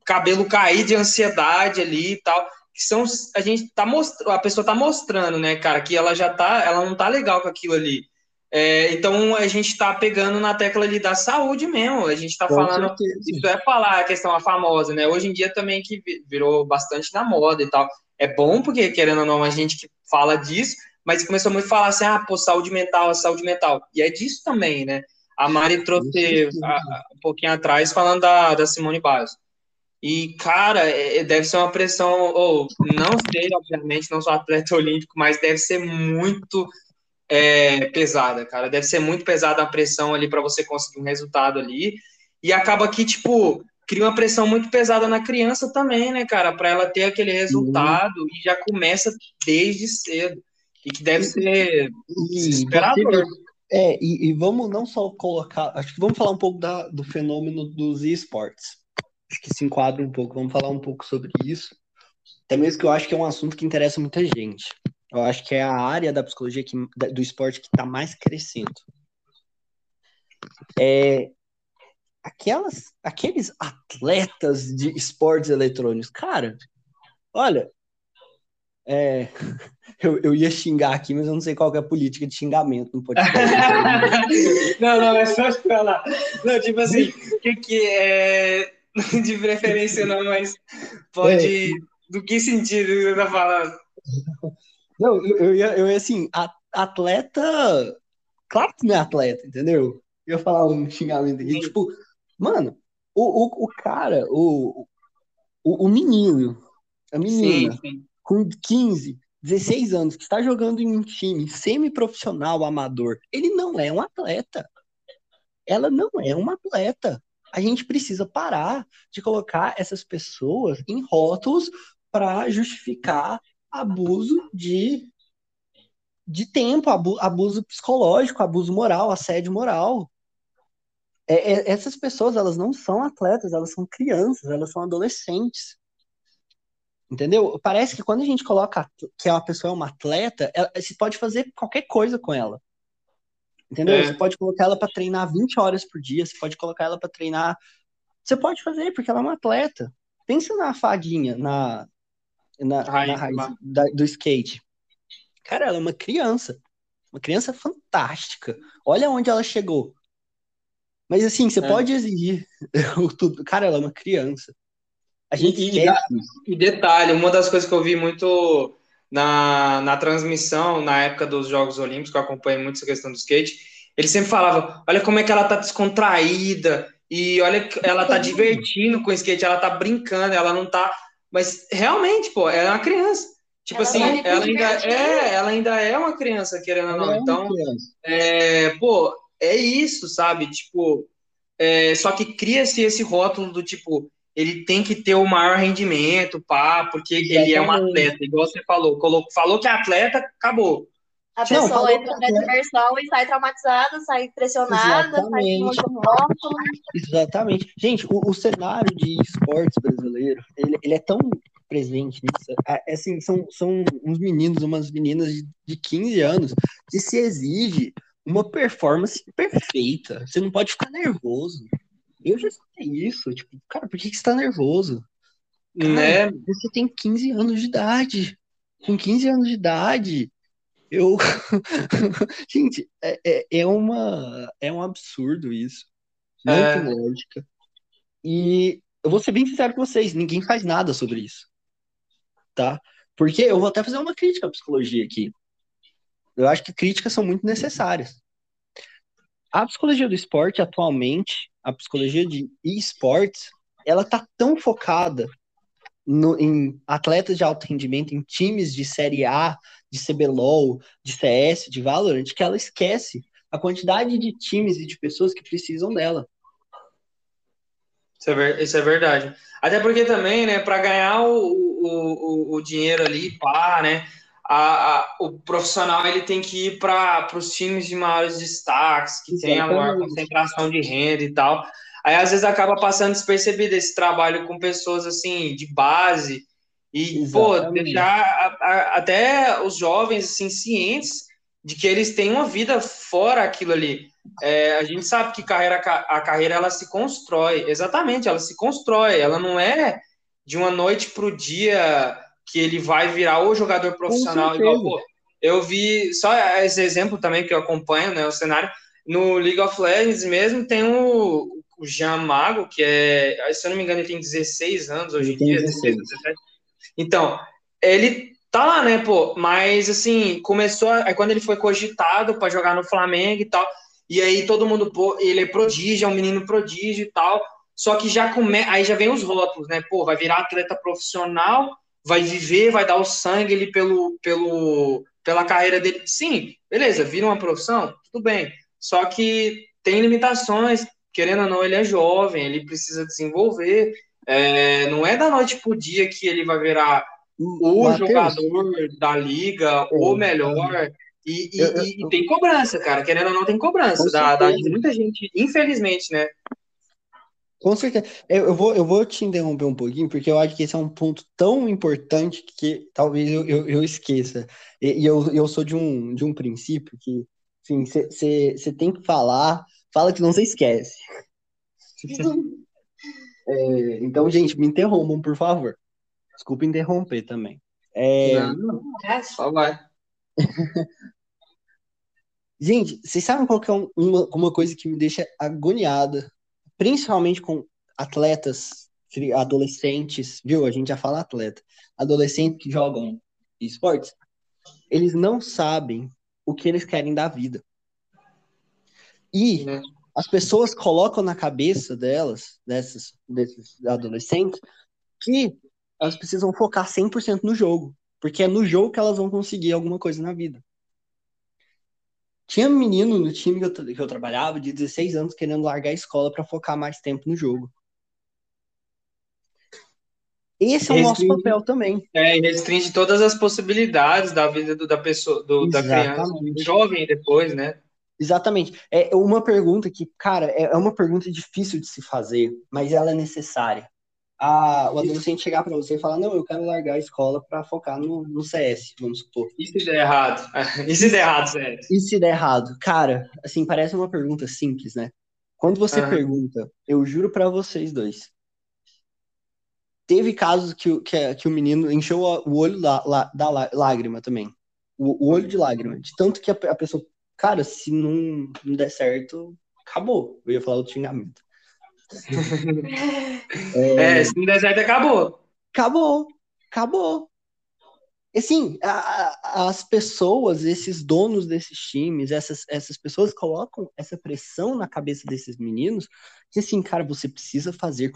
cabelo cair de ansiedade ali e tal. Que são, a gente tá mostrando, a pessoa tá mostrando, né, cara, que ela já tá, ela não tá legal com aquilo ali. É, então a gente tá pegando na tecla ali da saúde mesmo. A gente tá com falando, certeza. isso é falar a questão a famosa, né? Hoje em dia também que virou bastante na moda e tal é bom, porque querendo ou não, a gente que fala disso, mas começou muito a falar assim, ah, pô, saúde mental, saúde mental. E é disso também, né? A Mari trouxe a, um pouquinho atrás falando da, da Simone Biles. E, cara, é, é, deve ser uma pressão, ou não sei, obviamente, não sou atleta olímpico, mas deve ser muito é, pesada, cara. Deve ser muito pesada a pressão ali para você conseguir um resultado ali. E acaba que, tipo, cria uma pressão muito pesada na criança também, né, cara? Para ela ter aquele resultado uhum. e já começa desde cedo. E que deve ser desesperador. É, e, e, vamos não só colocar. Acho que vamos falar um pouco da, do fenômeno dos esportes. Acho que se enquadra um pouco. Vamos falar um pouco sobre isso. Até mesmo que eu acho que é um assunto que interessa muita gente. Eu acho que é a área da psicologia que, do esporte que está mais crescendo. É, aquelas, aqueles atletas de esportes eletrônicos, cara, olha, é, eu, eu ia xingar aqui, mas eu não sei qual é a política de xingamento no podcast. não, não, é só falar. Não, tipo assim, o que, que é. De preferência não, mas pode. É. Do que sentido você tá falando? Não, eu, eu, ia, eu ia assim, atleta. Claro que não é atleta, entendeu? Eu ia falar um xingamento aqui, tipo, Mano, o, o, o cara, o, o, o menino, a menina, sim, sim. com 15, 16 anos, que está jogando em um time semi-profissional, amador, ele não é um atleta. Ela não é uma atleta. A gente precisa parar de colocar essas pessoas em rótulos para justificar abuso de, de tempo, abuso psicológico, abuso moral, assédio moral. É, é, essas pessoas, elas não são atletas, elas são crianças, elas são adolescentes. Entendeu? Parece que quando a gente coloca que a pessoa é uma atleta, ela, você pode fazer qualquer coisa com ela. Entendeu? É. Você pode colocar ela para treinar 20 horas por dia, você pode colocar ela para treinar. Você pode fazer, porque ela é uma atleta. Pensa na fadinha, na, na, Ai, na raiz da, do skate. Cara, ela é uma criança. Uma criança fantástica. Olha onde ela chegou. Mas assim, você é. pode exigir tudo. Cara, ela é uma criança. A gente e, e, detalhe, uma das coisas que eu vi muito na, na transmissão, na época dos Jogos Olímpicos, que eu acompanhei muito essa questão do skate, ele sempre falava: olha como é que ela tá descontraída, e olha ela tá divertindo com o skate, ela tá brincando, ela não tá. Mas realmente, pô, ela é uma criança. Tipo ela assim, ela ainda é, ela ainda é uma criança, querendo ou não. É então, é, pô, é isso, sabe? Tipo, é, só que cria-se esse rótulo do tipo, ele tem que ter o maior rendimento, pá, porque ele é um atleta, igual você falou. Falou, falou que é atleta, acabou. A pessoa não, entra na diversão e sai traumatizada, sai pressionada, Exatamente. sai rótulo. Exatamente. Gente, o, o, cenário de esportes brasileiro, ele, ele é tão presente nisso. É, é, assim, são, são uns meninos, umas meninas de, de 15 anos que se exige uma performance perfeita. Você não pode ficar nervoso. Eu já escutei isso. Tipo, cara, por que, que você tá nervoso? Cara, né? Você tem 15 anos de idade. Com 15 anos de idade, eu. Gente, é, é, é, uma, é um absurdo isso. Não é. tem lógica. E eu vou ser bem sincero com vocês: ninguém faz nada sobre isso. Tá? Porque eu vou até fazer uma crítica à psicologia aqui. Eu acho que críticas são muito necessárias. A psicologia do esporte, atualmente, a psicologia de esportes, ela tá tão focada no, em atletas de alto rendimento, em times de Série A, de CBLOL, de CS, de Valorant, que ela esquece a quantidade de times e de pessoas que precisam dela. Isso é, isso é verdade. Até porque também, né, para ganhar o, o, o, dinheiro ali, pá, né, a, a, o profissional ele tem que ir para os times de maiores destaques, que tem a maior concentração de renda e tal. Aí às vezes acaba passando despercebido esse trabalho com pessoas assim de base. E Exatamente. pô deixar a, a, até os jovens assim cientes de que eles têm uma vida fora aquilo ali. É, a gente sabe que carreira, a carreira ela se constrói, exatamente, ela se constrói, ela não é de uma noite para o dia que ele vai virar o jogador profissional igual, pô, eu vi só esse exemplo também que eu acompanho, né, o cenário. No League of Legends mesmo tem o, o Jean Mago, que é, se eu não me engano, ele tem 16 anos hoje em dia, 16, 17. Então, ele tá lá, né, pô, mas assim, começou, aí quando ele foi cogitado para jogar no Flamengo e tal, e aí todo mundo, pô, ele é prodígio, é um menino prodígio e tal. Só que já come... aí já vem os rótulos, né? Pô, vai virar atleta profissional, vai viver, vai dar o sangue ali pelo, pelo, pela carreira dele. Sim, beleza, vira uma profissão, tudo bem. Só que tem limitações, querendo ou não, ele é jovem, ele precisa desenvolver. É, não é da noite pro dia que ele vai virar o Mateus. jogador da liga, o melhor. E, e, eu, eu, e, tem cobrança, cara. Querendo ou não, tem cobrança da, da, muita gente, infelizmente, né? Com certeza. Eu, eu, vou, eu vou te interromper um pouquinho, porque eu acho que esse é um ponto tão importante que talvez eu, eu, eu esqueça. E, e, eu, eu sou de um, de um princípio que, assim, você tem que falar, fala que não você esquece. é, então, gente, me interrompam, por favor. Desculpa interromper também. É... Não, é, só vai. Gente, vocês sabem qual que é uma, uma coisa que me deixa agoniada, principalmente com atletas, adolescentes, viu? A gente já fala atleta, adolescentes que jogam esportes, eles não sabem o que eles querem da vida. E é. as pessoas colocam na cabeça delas, dessas, desses adolescentes, que elas precisam focar 100% no jogo. Porque é no jogo que elas vão conseguir alguma coisa na vida. Tinha um menino no time que eu, que eu trabalhava de 16 anos querendo largar a escola para focar mais tempo no jogo. Esse é o nosso papel também. É, restringe todas as possibilidades da vida do, da pessoa, do, da criança, do jovem depois, né? Exatamente. É uma pergunta que, cara, é, é uma pergunta difícil de se fazer, mas ela é necessária a, o adolescente chegar para você e falar, não, eu quero largar a escola para focar no, no CS, vamos supor. E se der errado? E se der errado, sério? E se der errado? Cara, assim, parece uma pergunta simples, né? Quando você uhum. pergunta, eu juro para vocês dois, teve casos que, que, que o menino encheu o olho da, da lágrima também. O, o, olho de lágrima. De tanto que a, a pessoa, cara, se não, não der certo, acabou. Eu ia falar outro xingamento. é, é, se não der certo, acabou. Acabou, acabou. Assim, a, a, as pessoas, esses donos desses times, essas, essas pessoas colocam essa pressão na cabeça desses meninos que assim, cara, você precisa fazer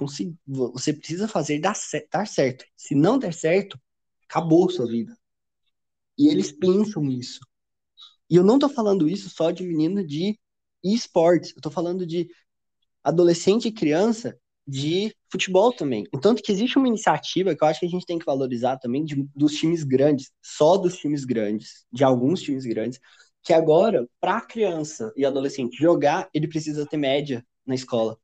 você precisa fazer dar, dar certo. Se não der certo, acabou sua vida. E eles pensam isso. E eu não tô falando isso só de menino de esportes, eu tô falando de adolescente e criança de futebol também. O tanto que existe uma iniciativa que eu acho que a gente tem que valorizar também de, dos times grandes, só dos times grandes, de alguns times grandes, que agora, para criança e adolescente jogar, ele precisa ter média na escola.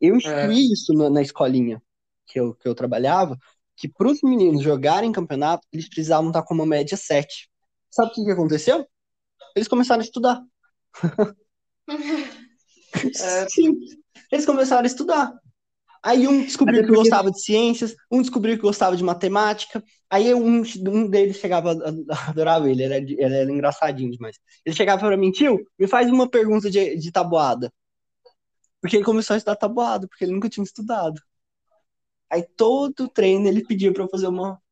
Eu instituí é. isso na, na, escolinha que eu, que eu trabalhava, que para os meninos jogarem campeonato, eles precisavam estar com uma média 7. Sabe o que, que aconteceu? Eles começaram a estudar. É, sim. Eles começaram a estudar. Aí um descobriu porque... que gostava de ciências, um descobriu que gostava de matemática. Aí um, um deles chegava, adorava ele, ele era, ele era engraçadinho demais. Ele chegava para mim, tio, me faz uma pergunta de, de tabuada. Porque ele começou a estudar tabuada, porque ele nunca tinha estudado. Aí todo treino ele pedia para eu fazer uma,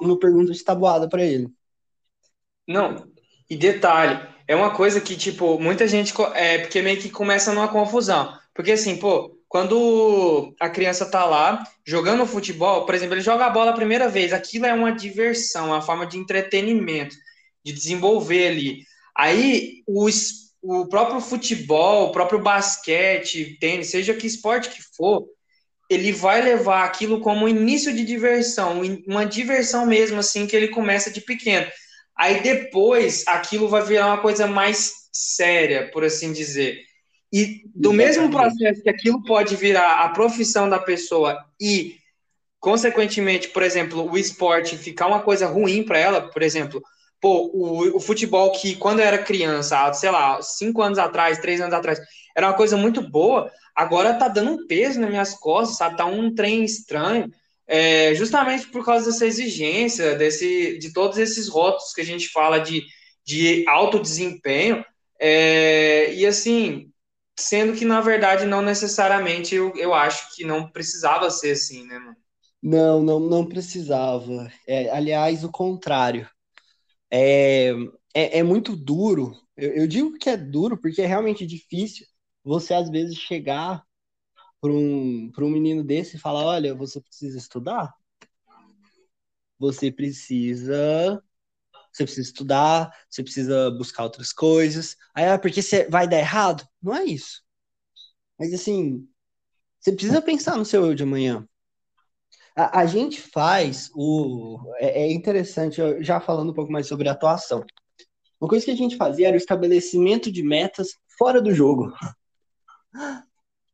uma pergunta de tabuada para ele. Não, e detalhe, é uma coisa que, tipo, muita gente. É porque meio que começa numa confusão. Porque, assim, pô, quando a criança tá lá jogando futebol, por exemplo, ele joga a bola a primeira vez, aquilo é uma diversão, uma forma de entretenimento, de desenvolver ali. Aí o, o próprio futebol, o próprio basquete, tênis, seja que esporte que for, ele vai levar aquilo como início de diversão, uma diversão mesmo, assim, que ele começa de pequeno. Aí depois aquilo vai virar uma coisa mais séria, por assim dizer. E do mesmo processo que aquilo pode virar a profissão da pessoa e, consequentemente, por exemplo, o esporte ficar uma coisa ruim para ela, por exemplo, pô, o, o futebol que quando eu era criança, sei lá, cinco anos atrás, três anos atrás, era uma coisa muito boa, agora tá dando um peso nas minhas costas, sabe? Tá um trem estranho, é, justamente por causa dessa exigência, desse, de todos esses rótulos que a gente fala de, de alto desempenho, é, e assim, sendo que na verdade não necessariamente eu, eu acho que não precisava ser assim, né, mano? Não, não, não precisava. É, aliás, o contrário. É, é, é muito duro. Eu, eu digo que é duro porque é realmente difícil você às vezes chegar para um, um menino desse e falar: olha, você precisa estudar. Você precisa. Você precisa estudar, você precisa buscar outras coisas. Aí, ah, porque você vai dar errado? Não é isso. Mas assim, você precisa pensar no seu eu de amanhã. A, a gente faz o. É, é interessante, já falando um pouco mais sobre atuação. Uma coisa que a gente fazia era o estabelecimento de metas fora do jogo.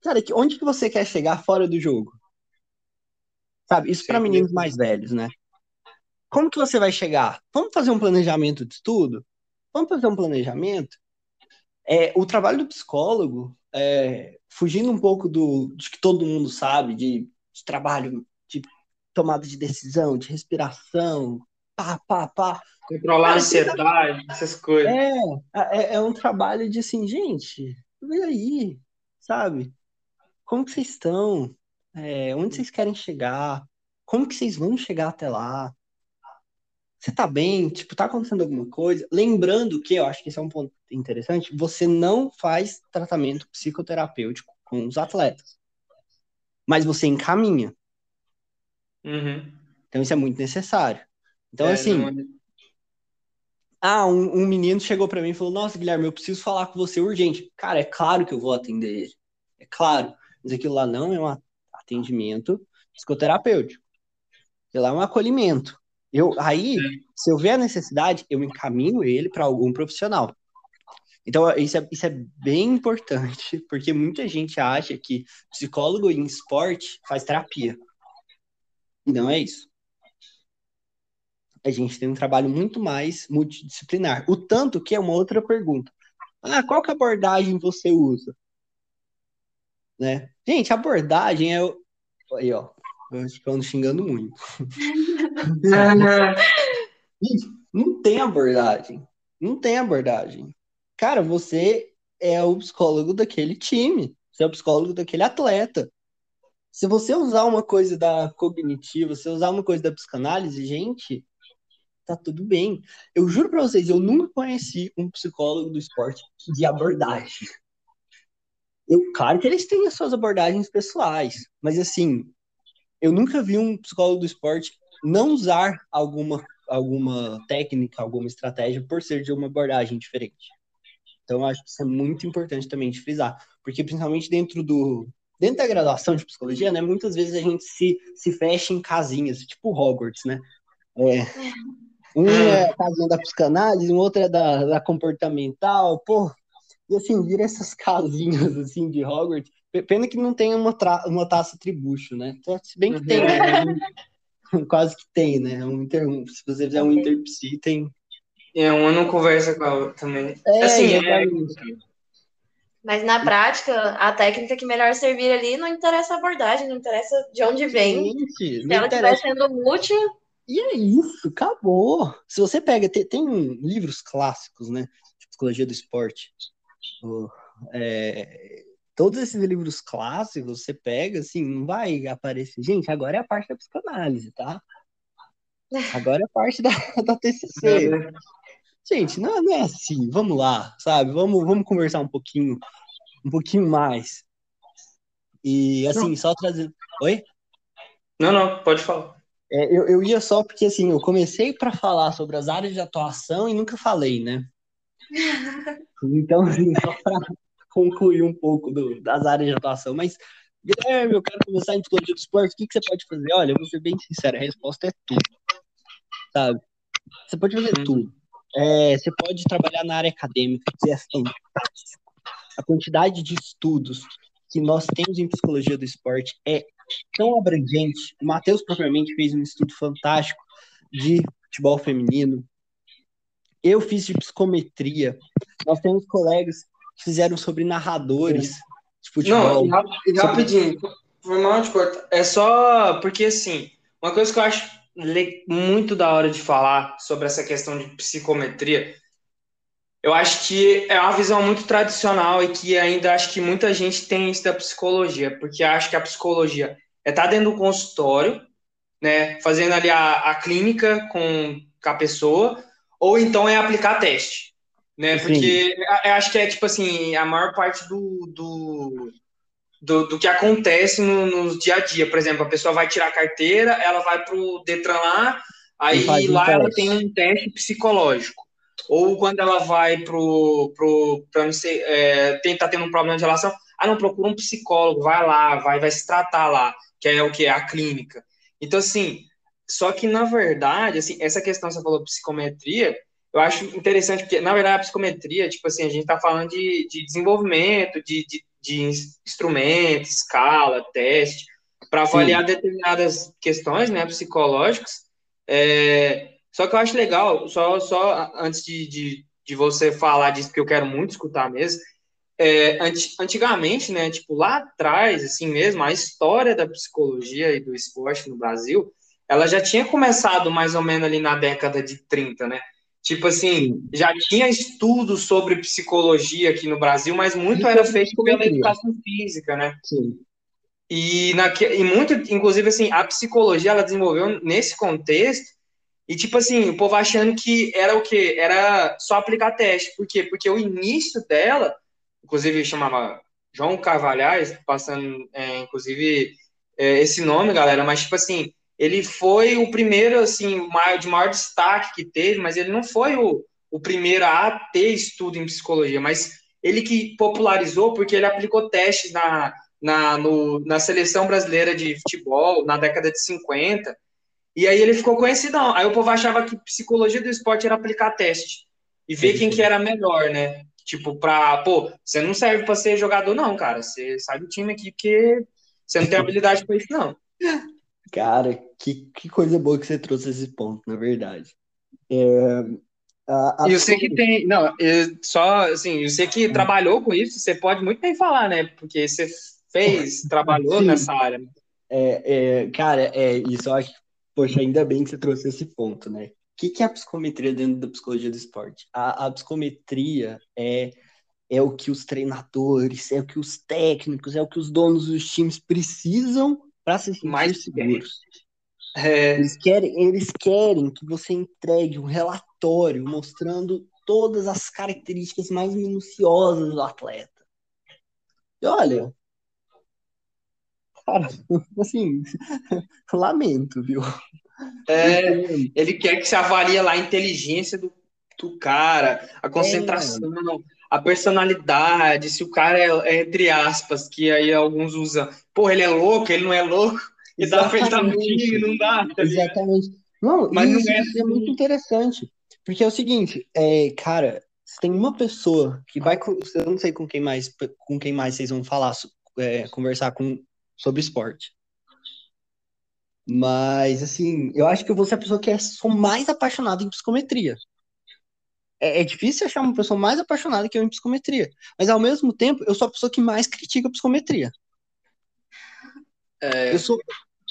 Cara, onde que você quer chegar fora do jogo? Sabe, isso para meninos mais velhos, né? Como que você vai chegar? Vamos fazer um planejamento de estudo? Vamos fazer um planejamento? É, o trabalho do psicólogo, é, fugindo um pouco do que todo mundo sabe, de, de trabalho de tomada de decisão, de respiração, pá, pá, pá. Controlar a ansiedade, essas coisas. É, é, é um trabalho de assim, gente, vê aí, sabe? Como que vocês estão? É, onde vocês querem chegar? Como que vocês vão chegar até lá? Você tá bem? Tipo, tá acontecendo alguma coisa? Lembrando que, eu acho que esse é um ponto interessante, você não faz tratamento psicoterapêutico com os atletas. Mas você encaminha. Uhum. Então isso é muito necessário. Então, é, assim. Não... É ah, um, um menino chegou para mim e falou: Nossa, Guilherme, eu preciso falar com você urgente. Cara, é claro que eu vou atender ele. É claro. Mas aquilo lá não é um atendimento psicoterapêutico. Aquilo lá é um acolhimento. Eu, aí, se eu ver a necessidade, eu encaminho ele para algum profissional. Então, isso é, isso é bem importante, porque muita gente acha que psicólogo em esporte faz terapia. E não é isso a gente tem um trabalho muito mais multidisciplinar. O tanto que é uma outra pergunta. Ah, qual que abordagem você usa? Né? Gente, abordagem é. Aí, ó. Eu acho que eu ando xingando muito. gente, não tem abordagem. Não tem abordagem. Cara, você é o psicólogo daquele time. Você é o psicólogo daquele atleta. Se você usar uma coisa da cognitiva, se usar uma coisa da psicanálise, gente, tá tudo bem. Eu juro para vocês, eu nunca conheci um psicólogo do esporte de abordagem. Eu, claro que eles têm as suas abordagens pessoais, mas assim, eu nunca vi um psicólogo do esporte não usar alguma, alguma técnica, alguma estratégia por ser de uma abordagem diferente. Então, acho que isso é muito importante também de frisar, porque principalmente dentro do dentro da graduação de psicologia, né, muitas vezes a gente se, se fecha em casinhas, tipo Hogwarts, né? É, um é a casinha da psicanálise, um outro é da, da comportamental, pô. E assim, vira essas casinhas assim de Hogwarts. Pena que não tem uma, tra... uma taça tribucho, né? Então, se bem que tem, né? Quase que tem, né? Um inter... Se você fizer um interpsi, tem. É, uma não conversa com a outra também. É, assim, é... Mas na prática, a técnica que melhor servir ali não interessa a abordagem, não interessa de onde vem. Gente, Se ela estiver sendo útil, e é isso, acabou. Se você pega, tem, tem livros clássicos, né? De psicologia do esporte. É, todos esses livros clássicos, você pega, assim, não vai aparecer. Gente, agora é a parte da psicanálise, tá? Agora é a parte da, da TCC. É. Gente, não, não é assim. Vamos lá, sabe? Vamos, vamos conversar um pouquinho, um pouquinho mais. E assim, não. só trazer. Oi? Não, não, pode falar. É, eu, eu ia só porque, assim, eu comecei para falar sobre as áreas de atuação e nunca falei, né? Então, assim, só para concluir um pouco do, das áreas de atuação, mas Guilherme, eu quero começar em psicologia do esporte, o que, que você pode fazer? Olha, eu vou ser bem sincero, a resposta é tudo, sabe? Você pode fazer tudo. É, você pode trabalhar na área acadêmica, que é fantástico. A quantidade de estudos que nós temos em psicologia do esporte é tão abrangente. O Matheus, propriamente, fez um estudo fantástico de futebol feminino. Eu fiz de psicometria. Nós temos colegas que fizeram sobre narradores de futebol. Não, e rapidinho, foi mal de cortar. É só porque, assim, uma coisa que eu acho muito da hora de falar sobre essa questão de psicometria eu acho que é uma visão muito tradicional e que ainda acho que muita gente tem isso da psicologia, porque acho que a psicologia é estar tá dentro do consultório, né, fazendo ali a, a clínica com, com a pessoa, ou então é aplicar teste, né, porque acho que é tipo assim, a maior parte do, do, do, do que acontece no, no, dia a dia, por exemplo, a pessoa vai tirar a carteira, ela vai pro Detran lá, aí lá ela tem um teste psicológico. Ou quando ela vai pro, pro para é, tentar tendo um problema de relação, ah, não, procura um psicólogo, vai lá, vai, vai se tratar lá, que é o que? A clínica. Então, assim, só que, na verdade, assim, essa questão que você falou, psicometria, eu acho interessante, porque, na verdade, a psicometria, tipo assim, a gente está falando de, de desenvolvimento, de, de, de instrumentos, escala, teste, para avaliar Sim. determinadas questões, né, psicológicas, é, só que eu acho legal, só, só antes de, de, de você falar disso, que eu quero muito escutar mesmo, é, antigamente, né, tipo, lá atrás, assim mesmo, a história da psicologia e do esporte no Brasil, ela já tinha começado mais ou menos ali na década de 30, né? Tipo assim, já tinha estudos sobre psicologia aqui no Brasil, mas muito era feito pela educação física, né? Sim. E, na, e muito, inclusive, assim, a psicologia, ela desenvolveu nesse contexto e, tipo assim, o povo achando que era o quê? Era só aplicar teste. Por quê? Porque o início dela, inclusive chamava João Carvalhais, passando, é, inclusive, é, esse nome, galera, mas, tipo assim, ele foi o primeiro, assim, maior, de maior destaque que teve, mas ele não foi o, o primeiro a ter estudo em psicologia, mas ele que popularizou porque ele aplicou testes na, na, no, na seleção brasileira de futebol na década de 50, e aí ele ficou conhecidão. Aí o povo achava que psicologia do esporte era aplicar teste e ver quem que era melhor, né? Tipo, pra, pô, você não serve para ser jogador, não, cara. Você sai do time aqui porque você não tem habilidade para isso, não. Cara, que, que coisa boa que você trouxe esse ponto, na verdade. É, a, a... Eu sei que tem. Não, eu, só assim, eu sei que trabalhou com isso, você pode muito bem falar, né? Porque você fez, trabalhou Sim. nessa área. É, é, cara, é, isso eu acho Poxa, ainda bem que você trouxe esse ponto, né? O que, que é a psicometria dentro da psicologia do esporte? A, a psicometria é, é o que os treinadores, é o que os técnicos, é o que os donos dos times precisam para se sentir mais seguros. É... Eles, querem, eles querem que você entregue um relatório mostrando todas as características mais minuciosas do atleta. E olha, Cara, assim, lamento, viu? É, ele quer que se avalie lá a inteligência do, do cara, a concentração, é. A personalidade, se o cara é, é, entre aspas, que aí alguns usam, porra, ele é louco, ele não é louco, e dá pra ele estar no time, não dá. Tá Exatamente. Não, Mas isso, não é, é muito interessante, porque é o seguinte, é, cara, se tem uma pessoa que vai, eu não sei com quem mais, com quem mais vocês vão falar, é, conversar com sobre esporte. Mas, assim, eu acho que eu vou ser a pessoa que é, sou mais apaixonada em psicometria. É, é, difícil achar uma pessoa mais apaixonada que eu em psicometria. Mas, ao mesmo tempo, eu sou a pessoa que mais critica a psicometria. É... Eu sou.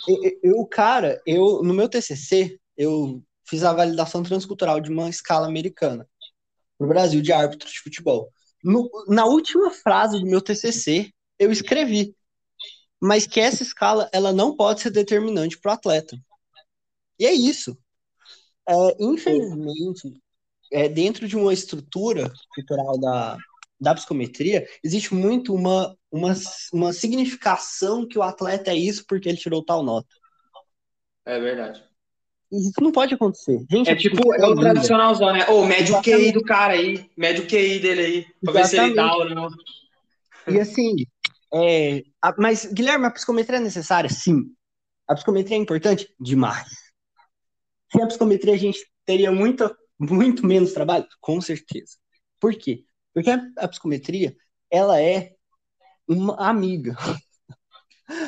Eu, eu, cara, eu, no meu TCC, eu fiz a validação transcultural de uma escala americana no Brasil de árbitro de futebol. No, na última frase do meu TCC, eu escrevi mas que essa escala ela não pode ser determinante para o atleta. E é isso. É, infelizmente, é, dentro de uma estrutura cultural da, da psicometria, existe muito uma, uma, uma significação que o atleta é isso porque ele tirou tal nota. É verdade. isso não pode acontecer. Gente, é tipo, é o tradicionalzão, né? Ô, oh, mede o QI do cara aí, mede o QI dele aí, pra Exatamente. ver se ele dá ou não. E assim, é, a, mas, Guilherme, a psicometria é necessária? Sim. A psicometria é importante? Demais. Sem a psicometria, a gente teria muito, muito menos trabalho? Com certeza. Por quê? Porque a, psicometria, ela é uma amiga.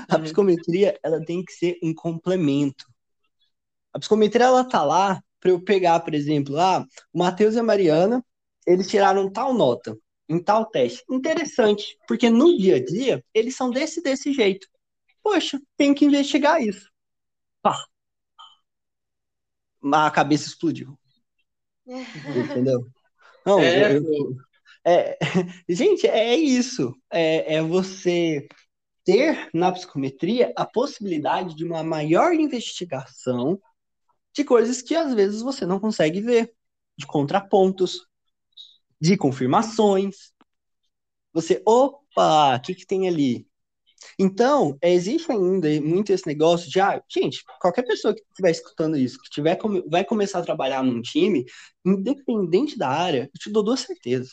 A uhum. psicometria, ela tem que ser um complemento. A psicometria, ela tá lá para eu pegar, por exemplo, ah, o Matheus e a Mariana, eles tiraram tal nota em tal teste. Interessante, porque no dia a dia, eles são desse desse jeito. Poxa, tem que investigar isso. Pá. A cabeça explodiu. Entendeu? Não, é, eu, é, gente, é isso. É, é você ter na psicometria a possibilidade de uma maior investigação de coisas que às vezes você não consegue ver, de contrapontos, de confirmações. Você, opa, o que, que tem ali? Então, existe ainda muito esse negócio de, ah, gente, qualquer pessoa que estiver escutando isso, que tiver, vai começar a trabalhar num time, independente da área, eu te dou duas certezas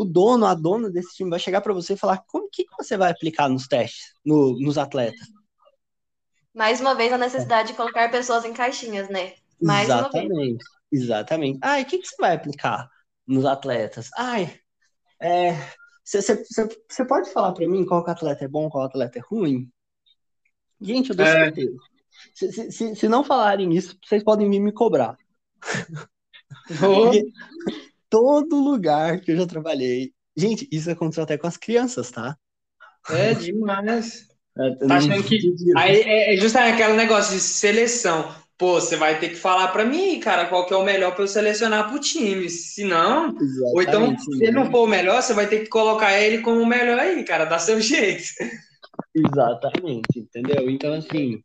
o dono, a dona desse time vai chegar para você e falar como que, você vai aplicar nos testes, no, nos atletas. Mais uma vez a necessidade é. de colocar pessoas em caixinhas, né? Mais exatamente, exatamente. Ai, o que, que você vai aplicar nos atletas? Ai, é, você pode falar para mim qual atleta é bom, qual atleta é ruim? Gente, eu dou é. certeza. Se, se, se, não falarem isso, vocês podem vir me cobrar. Todo lugar que eu já trabalhei. Gente, isso aconteceu até com as crianças, tá? É demais. É, tá achando que. Aí é, é justamente aquele negócio de seleção. Pô, você vai ter que falar para mim, cara, qual que é o melhor para eu selecionar pro time. Se não, Exatamente, ou então, se ele não for o melhor, você vai ter que colocar ele como o melhor aí, cara, dá seu jeito. Exatamente, entendeu? Então, assim,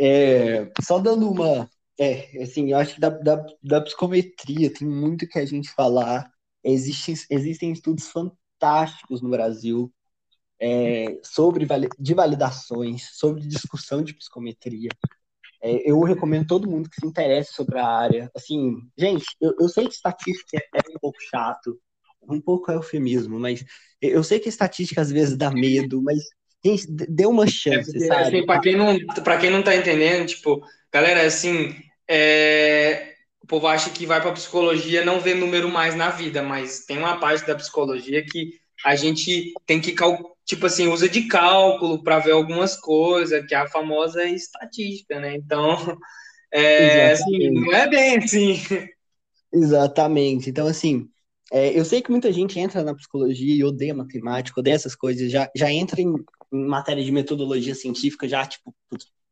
é, só dando uma é, assim, eu acho que da, da, da psicometria tem muito que a gente falar. Existem, existem estudos fantásticos no Brasil é, sobre de validações, sobre discussão de psicometria. É, eu recomendo todo mundo que se interesse sobre a área. Assim, gente, eu, eu sei que estatística é, um pouco chato, um pouco é eufemismo, mas eu sei que estatística às vezes dá medo, mas, gente, dê uma chance, é, sabe? Assim, para quem, não, quem não tá entendendo, tipo, galera, assim, é, o povo acha que vai para psicologia não vê número mais na vida, mas tem uma parte da psicologia que a gente tem que tipo assim usa de cálculo para ver algumas coisas, que é a famosa estatística, né? Então, é, assim, não é bem assim. Exatamente. Então, assim, é, eu sei que muita gente entra na psicologia e odeia matemática, odeia essas coisas, já, já entra em, em matéria de metodologia científica, já, tipo,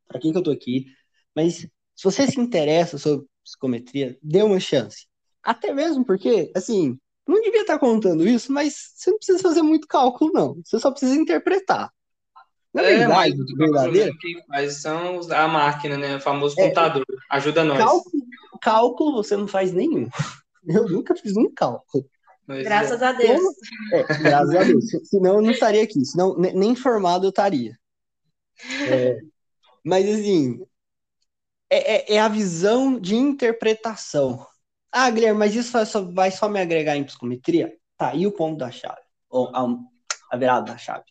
para que, que eu tô aqui? Mas se você se interessa sobre psicometria, dê uma chance. Até mesmo porque, assim, não devia estar contando isso, mas você não precisa fazer muito cálculo, não. Você só precisa interpretar. Na é, verdade, mas, verdadeiro. Quem faz são a máquina, né? O famoso é, computador. Ajuda nós. Cálculo, cálculo você não faz nenhum. Eu nunca fiz um cálculo. Pois graças é. a Deus. É, graças a Deus. Senão eu não estaria aqui. Senão nem formado eu estaria. É, mas assim, é, é, é, a visão de interpretação. Ah, Guilherme, mas isso vai só, vai só me agregar em psicometria? Tá, e o ponto da chave? Ou a, a virada da chave?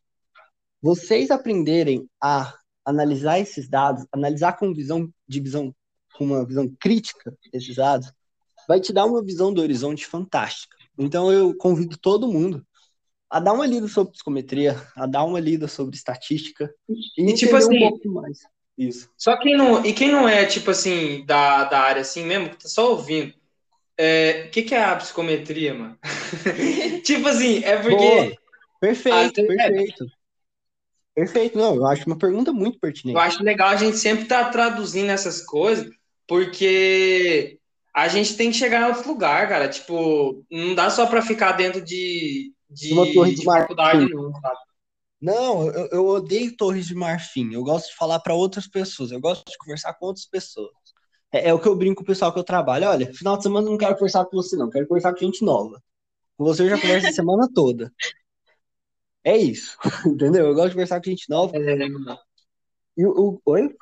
Vocês aprenderem a analisar esses dados, analisar com visão de visão, com uma visão crítica esses dados, vai te dar uma visão do horizonte fantástica. Então eu convido todo mundo a dar uma lida sobre psicometria, a dar uma lida sobre estatística e, e tipo assim, um pouco mais. Isso. Só quem não. E quem não é, tipo assim, da, da área assim mesmo, que tá só ouvindo. O é, que, que é a psicometria, mano? tipo assim, é porque. Boa. Perfeito, ah, perfeito. É. Perfeito, não, eu acho uma pergunta muito pertinente. Eu acho legal a gente sempre estar tá traduzindo essas coisas, porque a gente tem que chegar em outro lugar, cara. Tipo, não dá só para ficar dentro de, de, uma torre de, de faculdade, não, sabe? Não, eu, eu odeio Torres de Marfim. Eu gosto de falar para outras pessoas. Eu gosto de conversar com outras pessoas. É, é, o que eu brinco com o pessoal que eu trabalho. Olha, final de semana eu não quero conversar com você, não. Quero conversar com gente nova. Com você eu já converso a semana toda. É isso. Entendeu? Eu gosto de conversar com gente nova. É, e o, o, oi?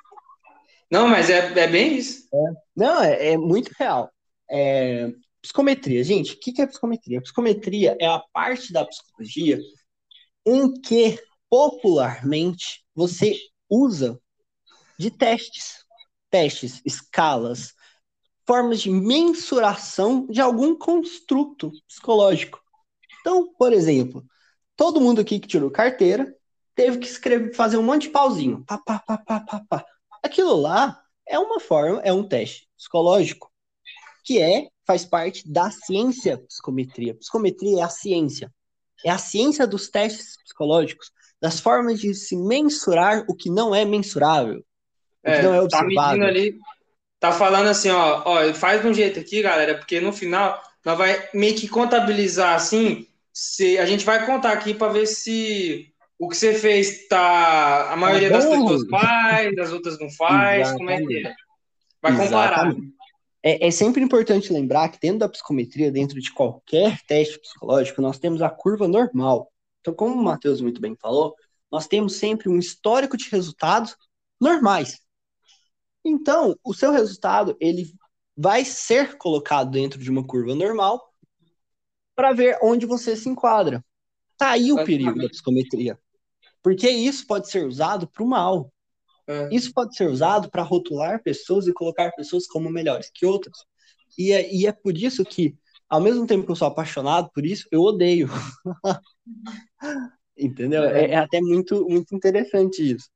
Não, mas é, é bem isso. É. Não, é, é muito real. É, psicometria, gente, o que, que é psicometria? Psicometria é a parte da psicologia em que popularmente você usa de testes, testes, escalas, formas de mensuração de algum construto psicológico. Então, por exemplo, todo mundo aqui que tirou carteira teve que escrever, fazer um monte de pauzinho. Pá, pá, pá, pá, pá, pá. Aquilo lá é uma forma, é um teste psicológico, que é, faz parte da ciência psicometria. Psicometria é a ciência. É a ciência dos testes psicológicos, das formas de se mensurar o que não é mensurável. É, não é tá medindo observável. ali, tá falando assim, ó, ó, faz de um jeito aqui, galera, porque no final nós vai meio que contabilizar assim, se a gente vai contar aqui para ver se o que você fez tá, a maioria das bom. pessoas faz, as outras não faz, como é que é? Vai comparar. É, é sempre importante lembrar que dentro da psicometria, dentro de qualquer teste psicológico, nós temos a curva normal. Então, como o Matheus muito bem falou, nós temos sempre um histórico de resultados normais. Então, o seu resultado, ele vai ser colocado dentro de uma curva normal para ver onde você se enquadra. Tá aí o perigo da psicometria. Porque isso pode ser usado para o mal. É. Isso pode ser usado para rotular pessoas e colocar pessoas como melhores que outras. E é, e é por isso que, ao mesmo tempo que eu sou apaixonado por isso, eu odeio. Entendeu? É, é até muito, muito interessante isso.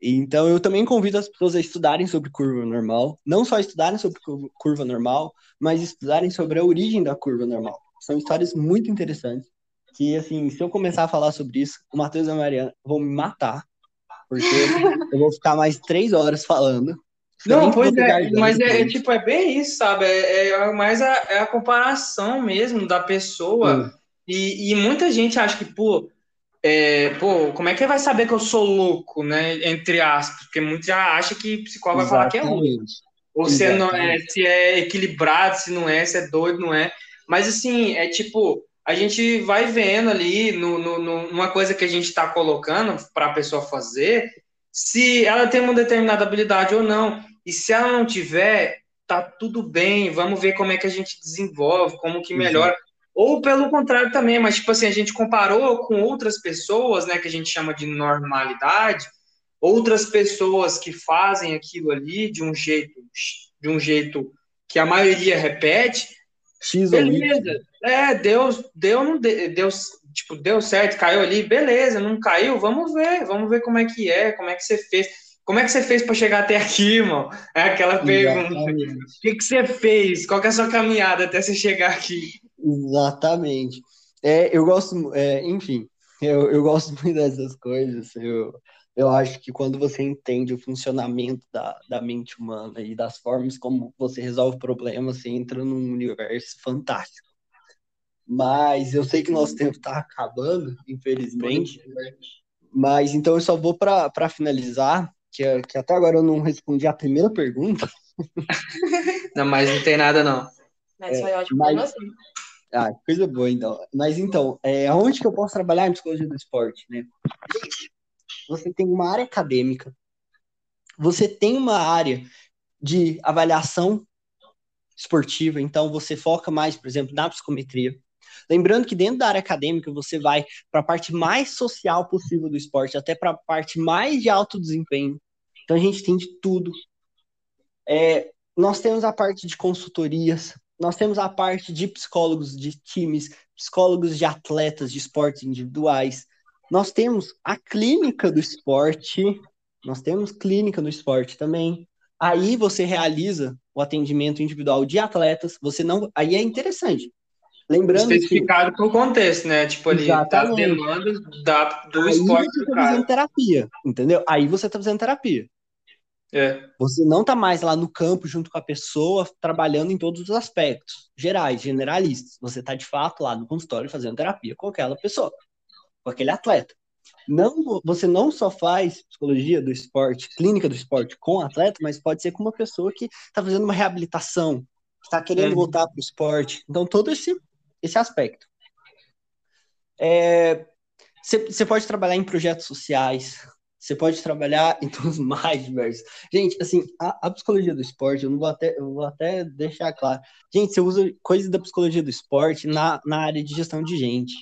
Então, eu também convido as pessoas a estudarem sobre curva normal. Não só estudarem sobre curva- normal, mas estudarem sobre a origem da curva normal. São histórias muito interessantes. Que, assim, se eu começar a falar sobre isso, o Matheus e a Mariana vão me matar. Porque eu vou ficar mais três horas falando. Não, pois é, mas é, é tipo, é bem isso, sabe? É, é mais a, é a comparação mesmo da pessoa. Hum. E, e muita gente acha que, pô, é, pô, como é que vai saber que eu sou louco, né? Entre aspas, porque muitos já acham que psicólogo vai falar que é louco. Ou se é, não é, se é equilibrado, se não é, se é doido, não é. Mas assim, é tipo, a gente vai vendo ali no, no, no- numa coisa que a gente está colocando para a pessoa fazer, se ela tem uma determinada habilidade ou não. E se ela não tiver, tá tudo bem, vamos ver como é que a gente desenvolve, como que melhora. Ou pelo contrário também, mas tipo assim, a gente comparou com outras pessoas, né, que a gente chama de normalidade, outras pessoas que fazem aquilo ali de um jeito, de um jeito que a maioria repete, X beleza. É, Deus, deu, não de- deu, tipo, deu certo, caiu ali, beleza, não caiu, vamos ver, vamos ver como é que é, como é que você fez. Como é que você fez para chegar até aqui, irmão? É aquela pergunta. Exatamente. O que, que você fez? Qual que é a sua caminhada até você chegar aqui? Exatamente. É, eu gosto, é, enfim, eu, eu gosto muito dessas coisas. Eu, eu acho que quando você entende o funcionamento da, da mente humana e das formas como você resolve problemas, você entra num universo fantástico. Mas eu sei que nosso tempo está acabando, infelizmente. Mas então eu só vou para finalizar, que, que até agora eu não respondi a primeira pergunta. Não, mas não tem nada, não. Mas foi ótimo mas- pra você. Ah, coisa boa, então. Mas então, é, aonde que eu posso trabalhar em psicologia do esporte, né? Você tem uma área acadêmica, você tem uma área de avaliação esportiva, então você foca mais, por exemplo, na psicometria. Lembrando que dentro da área acadêmica você vai para a parte mais social possível do esporte, até para a parte mais de alto desempenho. Então a gente tem de tudo. É, nós temos a parte de consultorias, nós temos a parte de psicólogos de times, psicólogos de atletas de esportes individuais. Nós temos a clínica do esporte, nós temos clínica do esporte também. Aí você realiza o atendimento individual de atletas, você não, aí é interessante. Lembrando que Especificado por contexto, né? Tipo ali, das Exatamente. demandas da, do aí esporte você tá cara. fazendo terapia, entendeu? Aí você tá fazendo terapia. É. Você não tá mais lá no campo junto com a pessoa, trabalhando em todos os aspectos gerais, generalistas. Você tá de fato lá no consultório fazendo terapia com aquela pessoa, com aquele atleta. Não, você não só faz psicologia do esporte, clínica do esporte com atleta, mas pode ser com uma pessoa que está fazendo uma reabilitação, está querendo Uhum. voltar para o esporte. Então, todo esse, esse aspecto. É, Você você pode trabalhar em projetos sociais, você pode trabalhar em tons mais diversos. Gente, assim, a, a, psicologia do esporte, eu não vou até, eu vou até deixar claro. Gente, você usa coisas da psicologia do esporte na, na área de gestão de gente,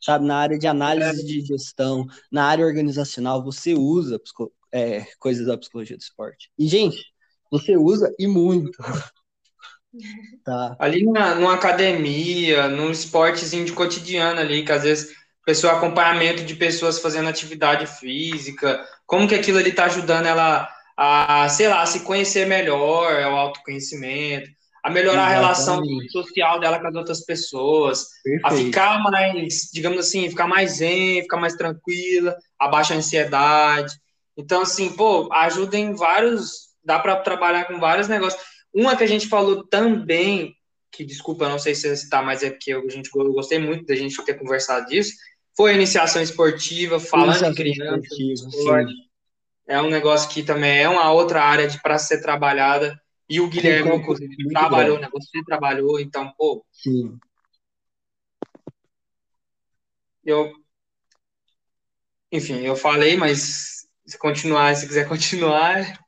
sabe? Na área de análise de gestão, na área organizacional, você usa é, coisas da psicologia do esporte. E, gente, você usa e muito. Tá. Ali na, numa academia, num esportezinho de cotidiano ali, que às vezes pessoa acompanhamento de pessoas fazendo atividade física, como que aquilo ali está ajudando ela a, sei lá, se conhecer melhor, é o autoconhecimento, a melhorar Exatamente. a relação social dela com as outras pessoas, Perfeito. a ficar mais, digamos assim, ficar mais zen, ficar mais tranquila, abaixa a ansiedade. Então, assim, pô, ajuda em vários, dá para trabalhar com vários negócios. Uma que a gente falou também, que desculpa, não sei se está, mas é porque a gente, eu gostei muito da gente ter conversado disso, foi a iniciação esportiva, falando iniciação em criança, é um negócio que também é uma outra área para ser trabalhada. E o Guilherme, inclusive, trabalhou, né? Você trabalhou, então, pô. Sim. Eu. Enfim, eu falei, mas se continuar, se quiser continuar.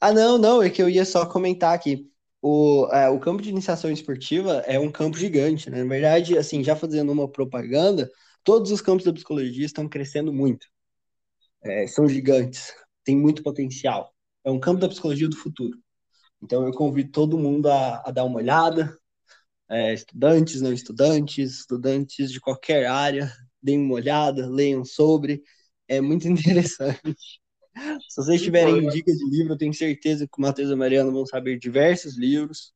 Ah, não, não, é que eu ia só comentar aqui. O, é, o campo de iniciação esportiva é um campo gigante, né? Na verdade, assim, já fazendo uma propaganda, todos os campos da psicologia estão crescendo muito. É, são gigantes, tem muito potencial. É um campo da psicologia do futuro. Então eu convido todo mundo a, a dar uma olhada, é, estudantes, não estudantes, estudantes de qualquer área, deem uma olhada, leiam sobre. É muito interessante. Se vocês tiverem dicas de livro, eu tenho certeza que o Matheus e a Mariana vão saber diversos livros.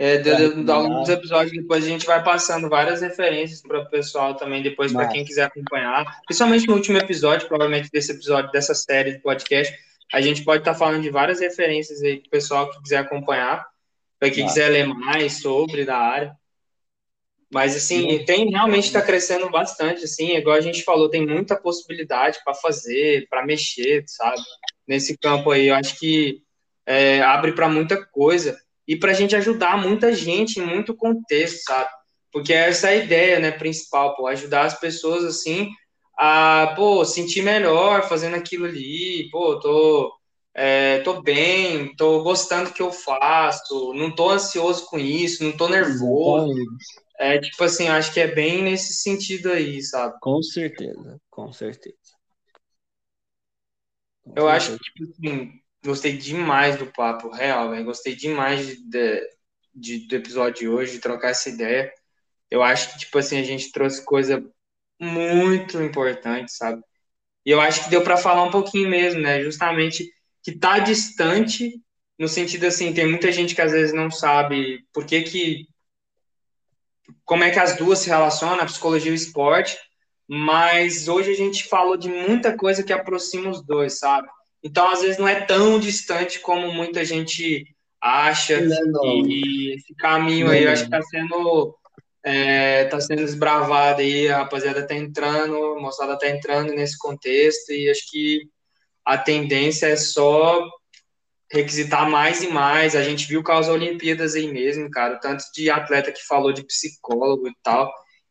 É, de, de, alguns episódios depois a gente vai passando várias referências para o pessoal também, depois para quem quiser acompanhar. Principalmente no último episódio, provavelmente desse episódio, dessa série de podcast, a gente pode estar tá falando de várias referências aí para o pessoal que quiser acompanhar, para quem quiser ler mais sobre da área. Mas, assim, tem realmente está crescendo bastante, assim, igual a gente falou, tem muita possibilidade para fazer, para mexer, sabe? Nesse campo aí, eu acho que é, abre para muita coisa e para a gente ajudar muita gente em muito contexto, sabe? Porque essa é a ideia, né, principal, pô, ajudar as pessoas, assim, a, pô, sentir melhor fazendo aquilo ali, pô, tô, é, tô bem, tô gostando do que eu faço, não tô ansioso com isso, não tô nervoso. É, tipo assim, acho que é bem nesse sentido aí, sabe? Com certeza, com certeza. Com eu certeza. acho que, tipo assim, Gostei demais do papo, real, velho. Gostei demais de, de, do episódio de hoje, de trocar essa ideia. Eu acho que, tipo assim, a gente trouxe coisa muito importante, sabe? E eu acho que deu para falar um pouquinho mesmo, né? Justamente que tá distante, no sentido assim, tem muita gente que às vezes não sabe por que que como é que as duas se relacionam, a psicologia e o esporte, mas hoje a gente falou de muita coisa que aproxima os dois, sabe? Então, às vezes, não é tão distante como muita gente acha. Não, é E esse caminho não, aí, eu acho que está sendo, é, tá sendo esbravado aí, a rapaziada está entrando, a moçada está entrando nesse contexto, e acho que a tendência é só requisitar mais e mais. A gente viu com as Olimpíadas aí mesmo, cara, tanto de atleta que falou de psicólogo e tal.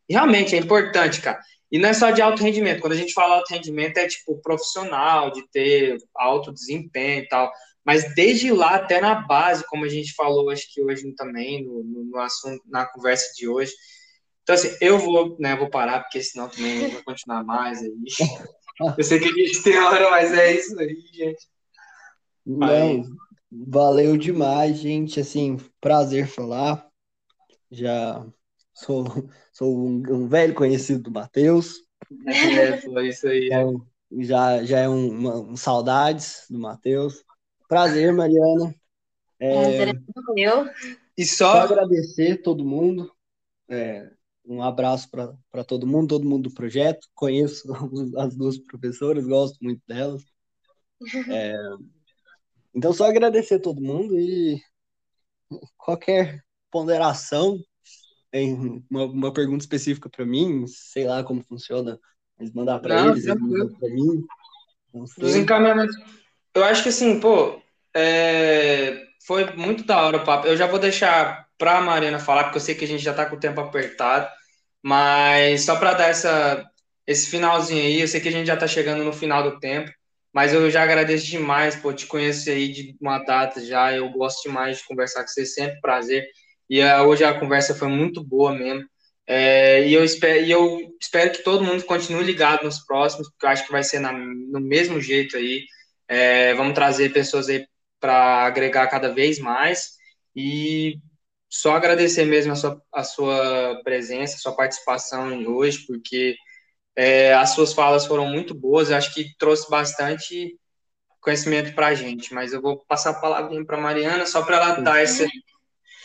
E realmente é importante, cara. E não é só de alto rendimento. Quando a gente fala alto rendimento, é tipo profissional, de ter alto desempenho e tal. Mas desde lá até na base, como a gente falou, acho que hoje também, no, no assunto, na conversa de hoje. Então, assim, eu vou, né, vou parar, porque senão também vai continuar mais aí. Eu sei que a gente tem hora, mas é isso aí, gente. Não, valeu demais, gente. Assim, prazer falar. Já sou, sou um, um velho conhecido do Matheus. É, foi isso aí. Então, já, já é um, uma, um saudades do Matheus. Prazer, Mariana. É, é eu. E só... só agradecer todo mundo. É, um abraço para todo mundo, todo mundo do projeto. Conheço as duas professoras, gosto muito delas. É, então, só agradecer todo mundo e qualquer ponderação, tem uma, uma pergunta específica para mim, sei lá como funciona, mas mandar para eles, eles mandam para mim. Encaminhamentos. Eu acho que assim, pô, é... foi muito da hora o papo. Eu já vou deixar para a Mariana falar, porque eu sei que a gente já está com o tempo apertado, mas só para dar essa esse finalzinho aí. Eu sei que a gente já está chegando no final do tempo, mas eu já agradeço demais, pô, te conhecer aí de uma data já. Eu gosto demais de conversar com você, sempre prazer. E uh, hoje a conversa foi muito boa mesmo. É, e, eu espero, e eu espero que todo mundo continue ligado nos próximos, porque eu acho que vai ser na, no mesmo jeito aí. É, vamos trazer pessoas aí para agregar cada vez mais. E só agradecer mesmo a sua, a sua presença, a sua participação hoje, porque é, as suas falas foram muito boas, eu acho que trouxe bastante conhecimento para a gente, mas eu vou passar a palavra para Mariana só para ela dar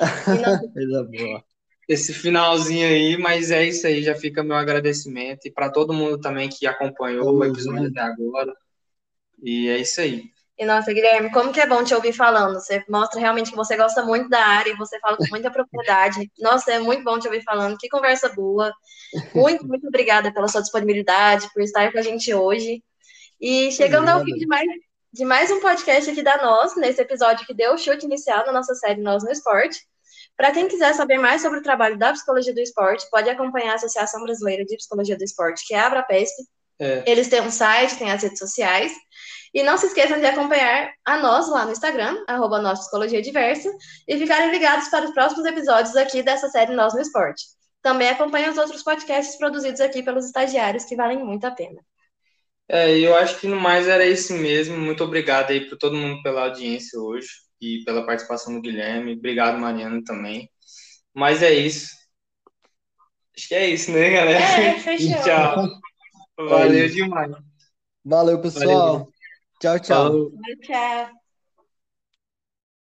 esse, esse finalzinho aí, mas é isso aí, já fica meu agradecimento e para todo mundo também que acompanhou o episódio até agora. E é isso aí. E nossa, Guilherme, como que é bom te ouvir falando. Você mostra realmente que você gosta muito da área e você fala com muita propriedade. Nossa, é muito bom te ouvir falando. Que conversa boa. Muito, muito obrigada pela sua disponibilidade, por estar com a gente hoje. E chegando ao fim de mais, de mais um podcast aqui da Nós, nesse episódio que deu o chute inicial na nossa série Nós no Esporte. Para quem quiser saber mais sobre o trabalho da psicologia do esporte, pode acompanhar a Associação Brasileira de Psicologia do Esporte, que é a Abrapesp. É. Eles têm um site, têm as redes sociais. E não se esqueçam de acompanhar a nós lá no Instagram, arroba Nossa Psicologia Diversa, e ficarem ligados para os próximos episódios aqui dessa série Nós no Esporte. Também acompanhem os outros podcasts produzidos aqui pelos estagiários, que valem muito a pena. É, eu acho que no mais era isso mesmo. Muito obrigado aí para todo mundo pela audiência hoje e pela participação do Guilherme. Obrigado, Mariana, também. Mas é isso. Acho que é isso, né, galera? É, fechou. Tchau. Valeu demais. Valeu, pessoal. Valeu. Tchau, tchau. Tchau.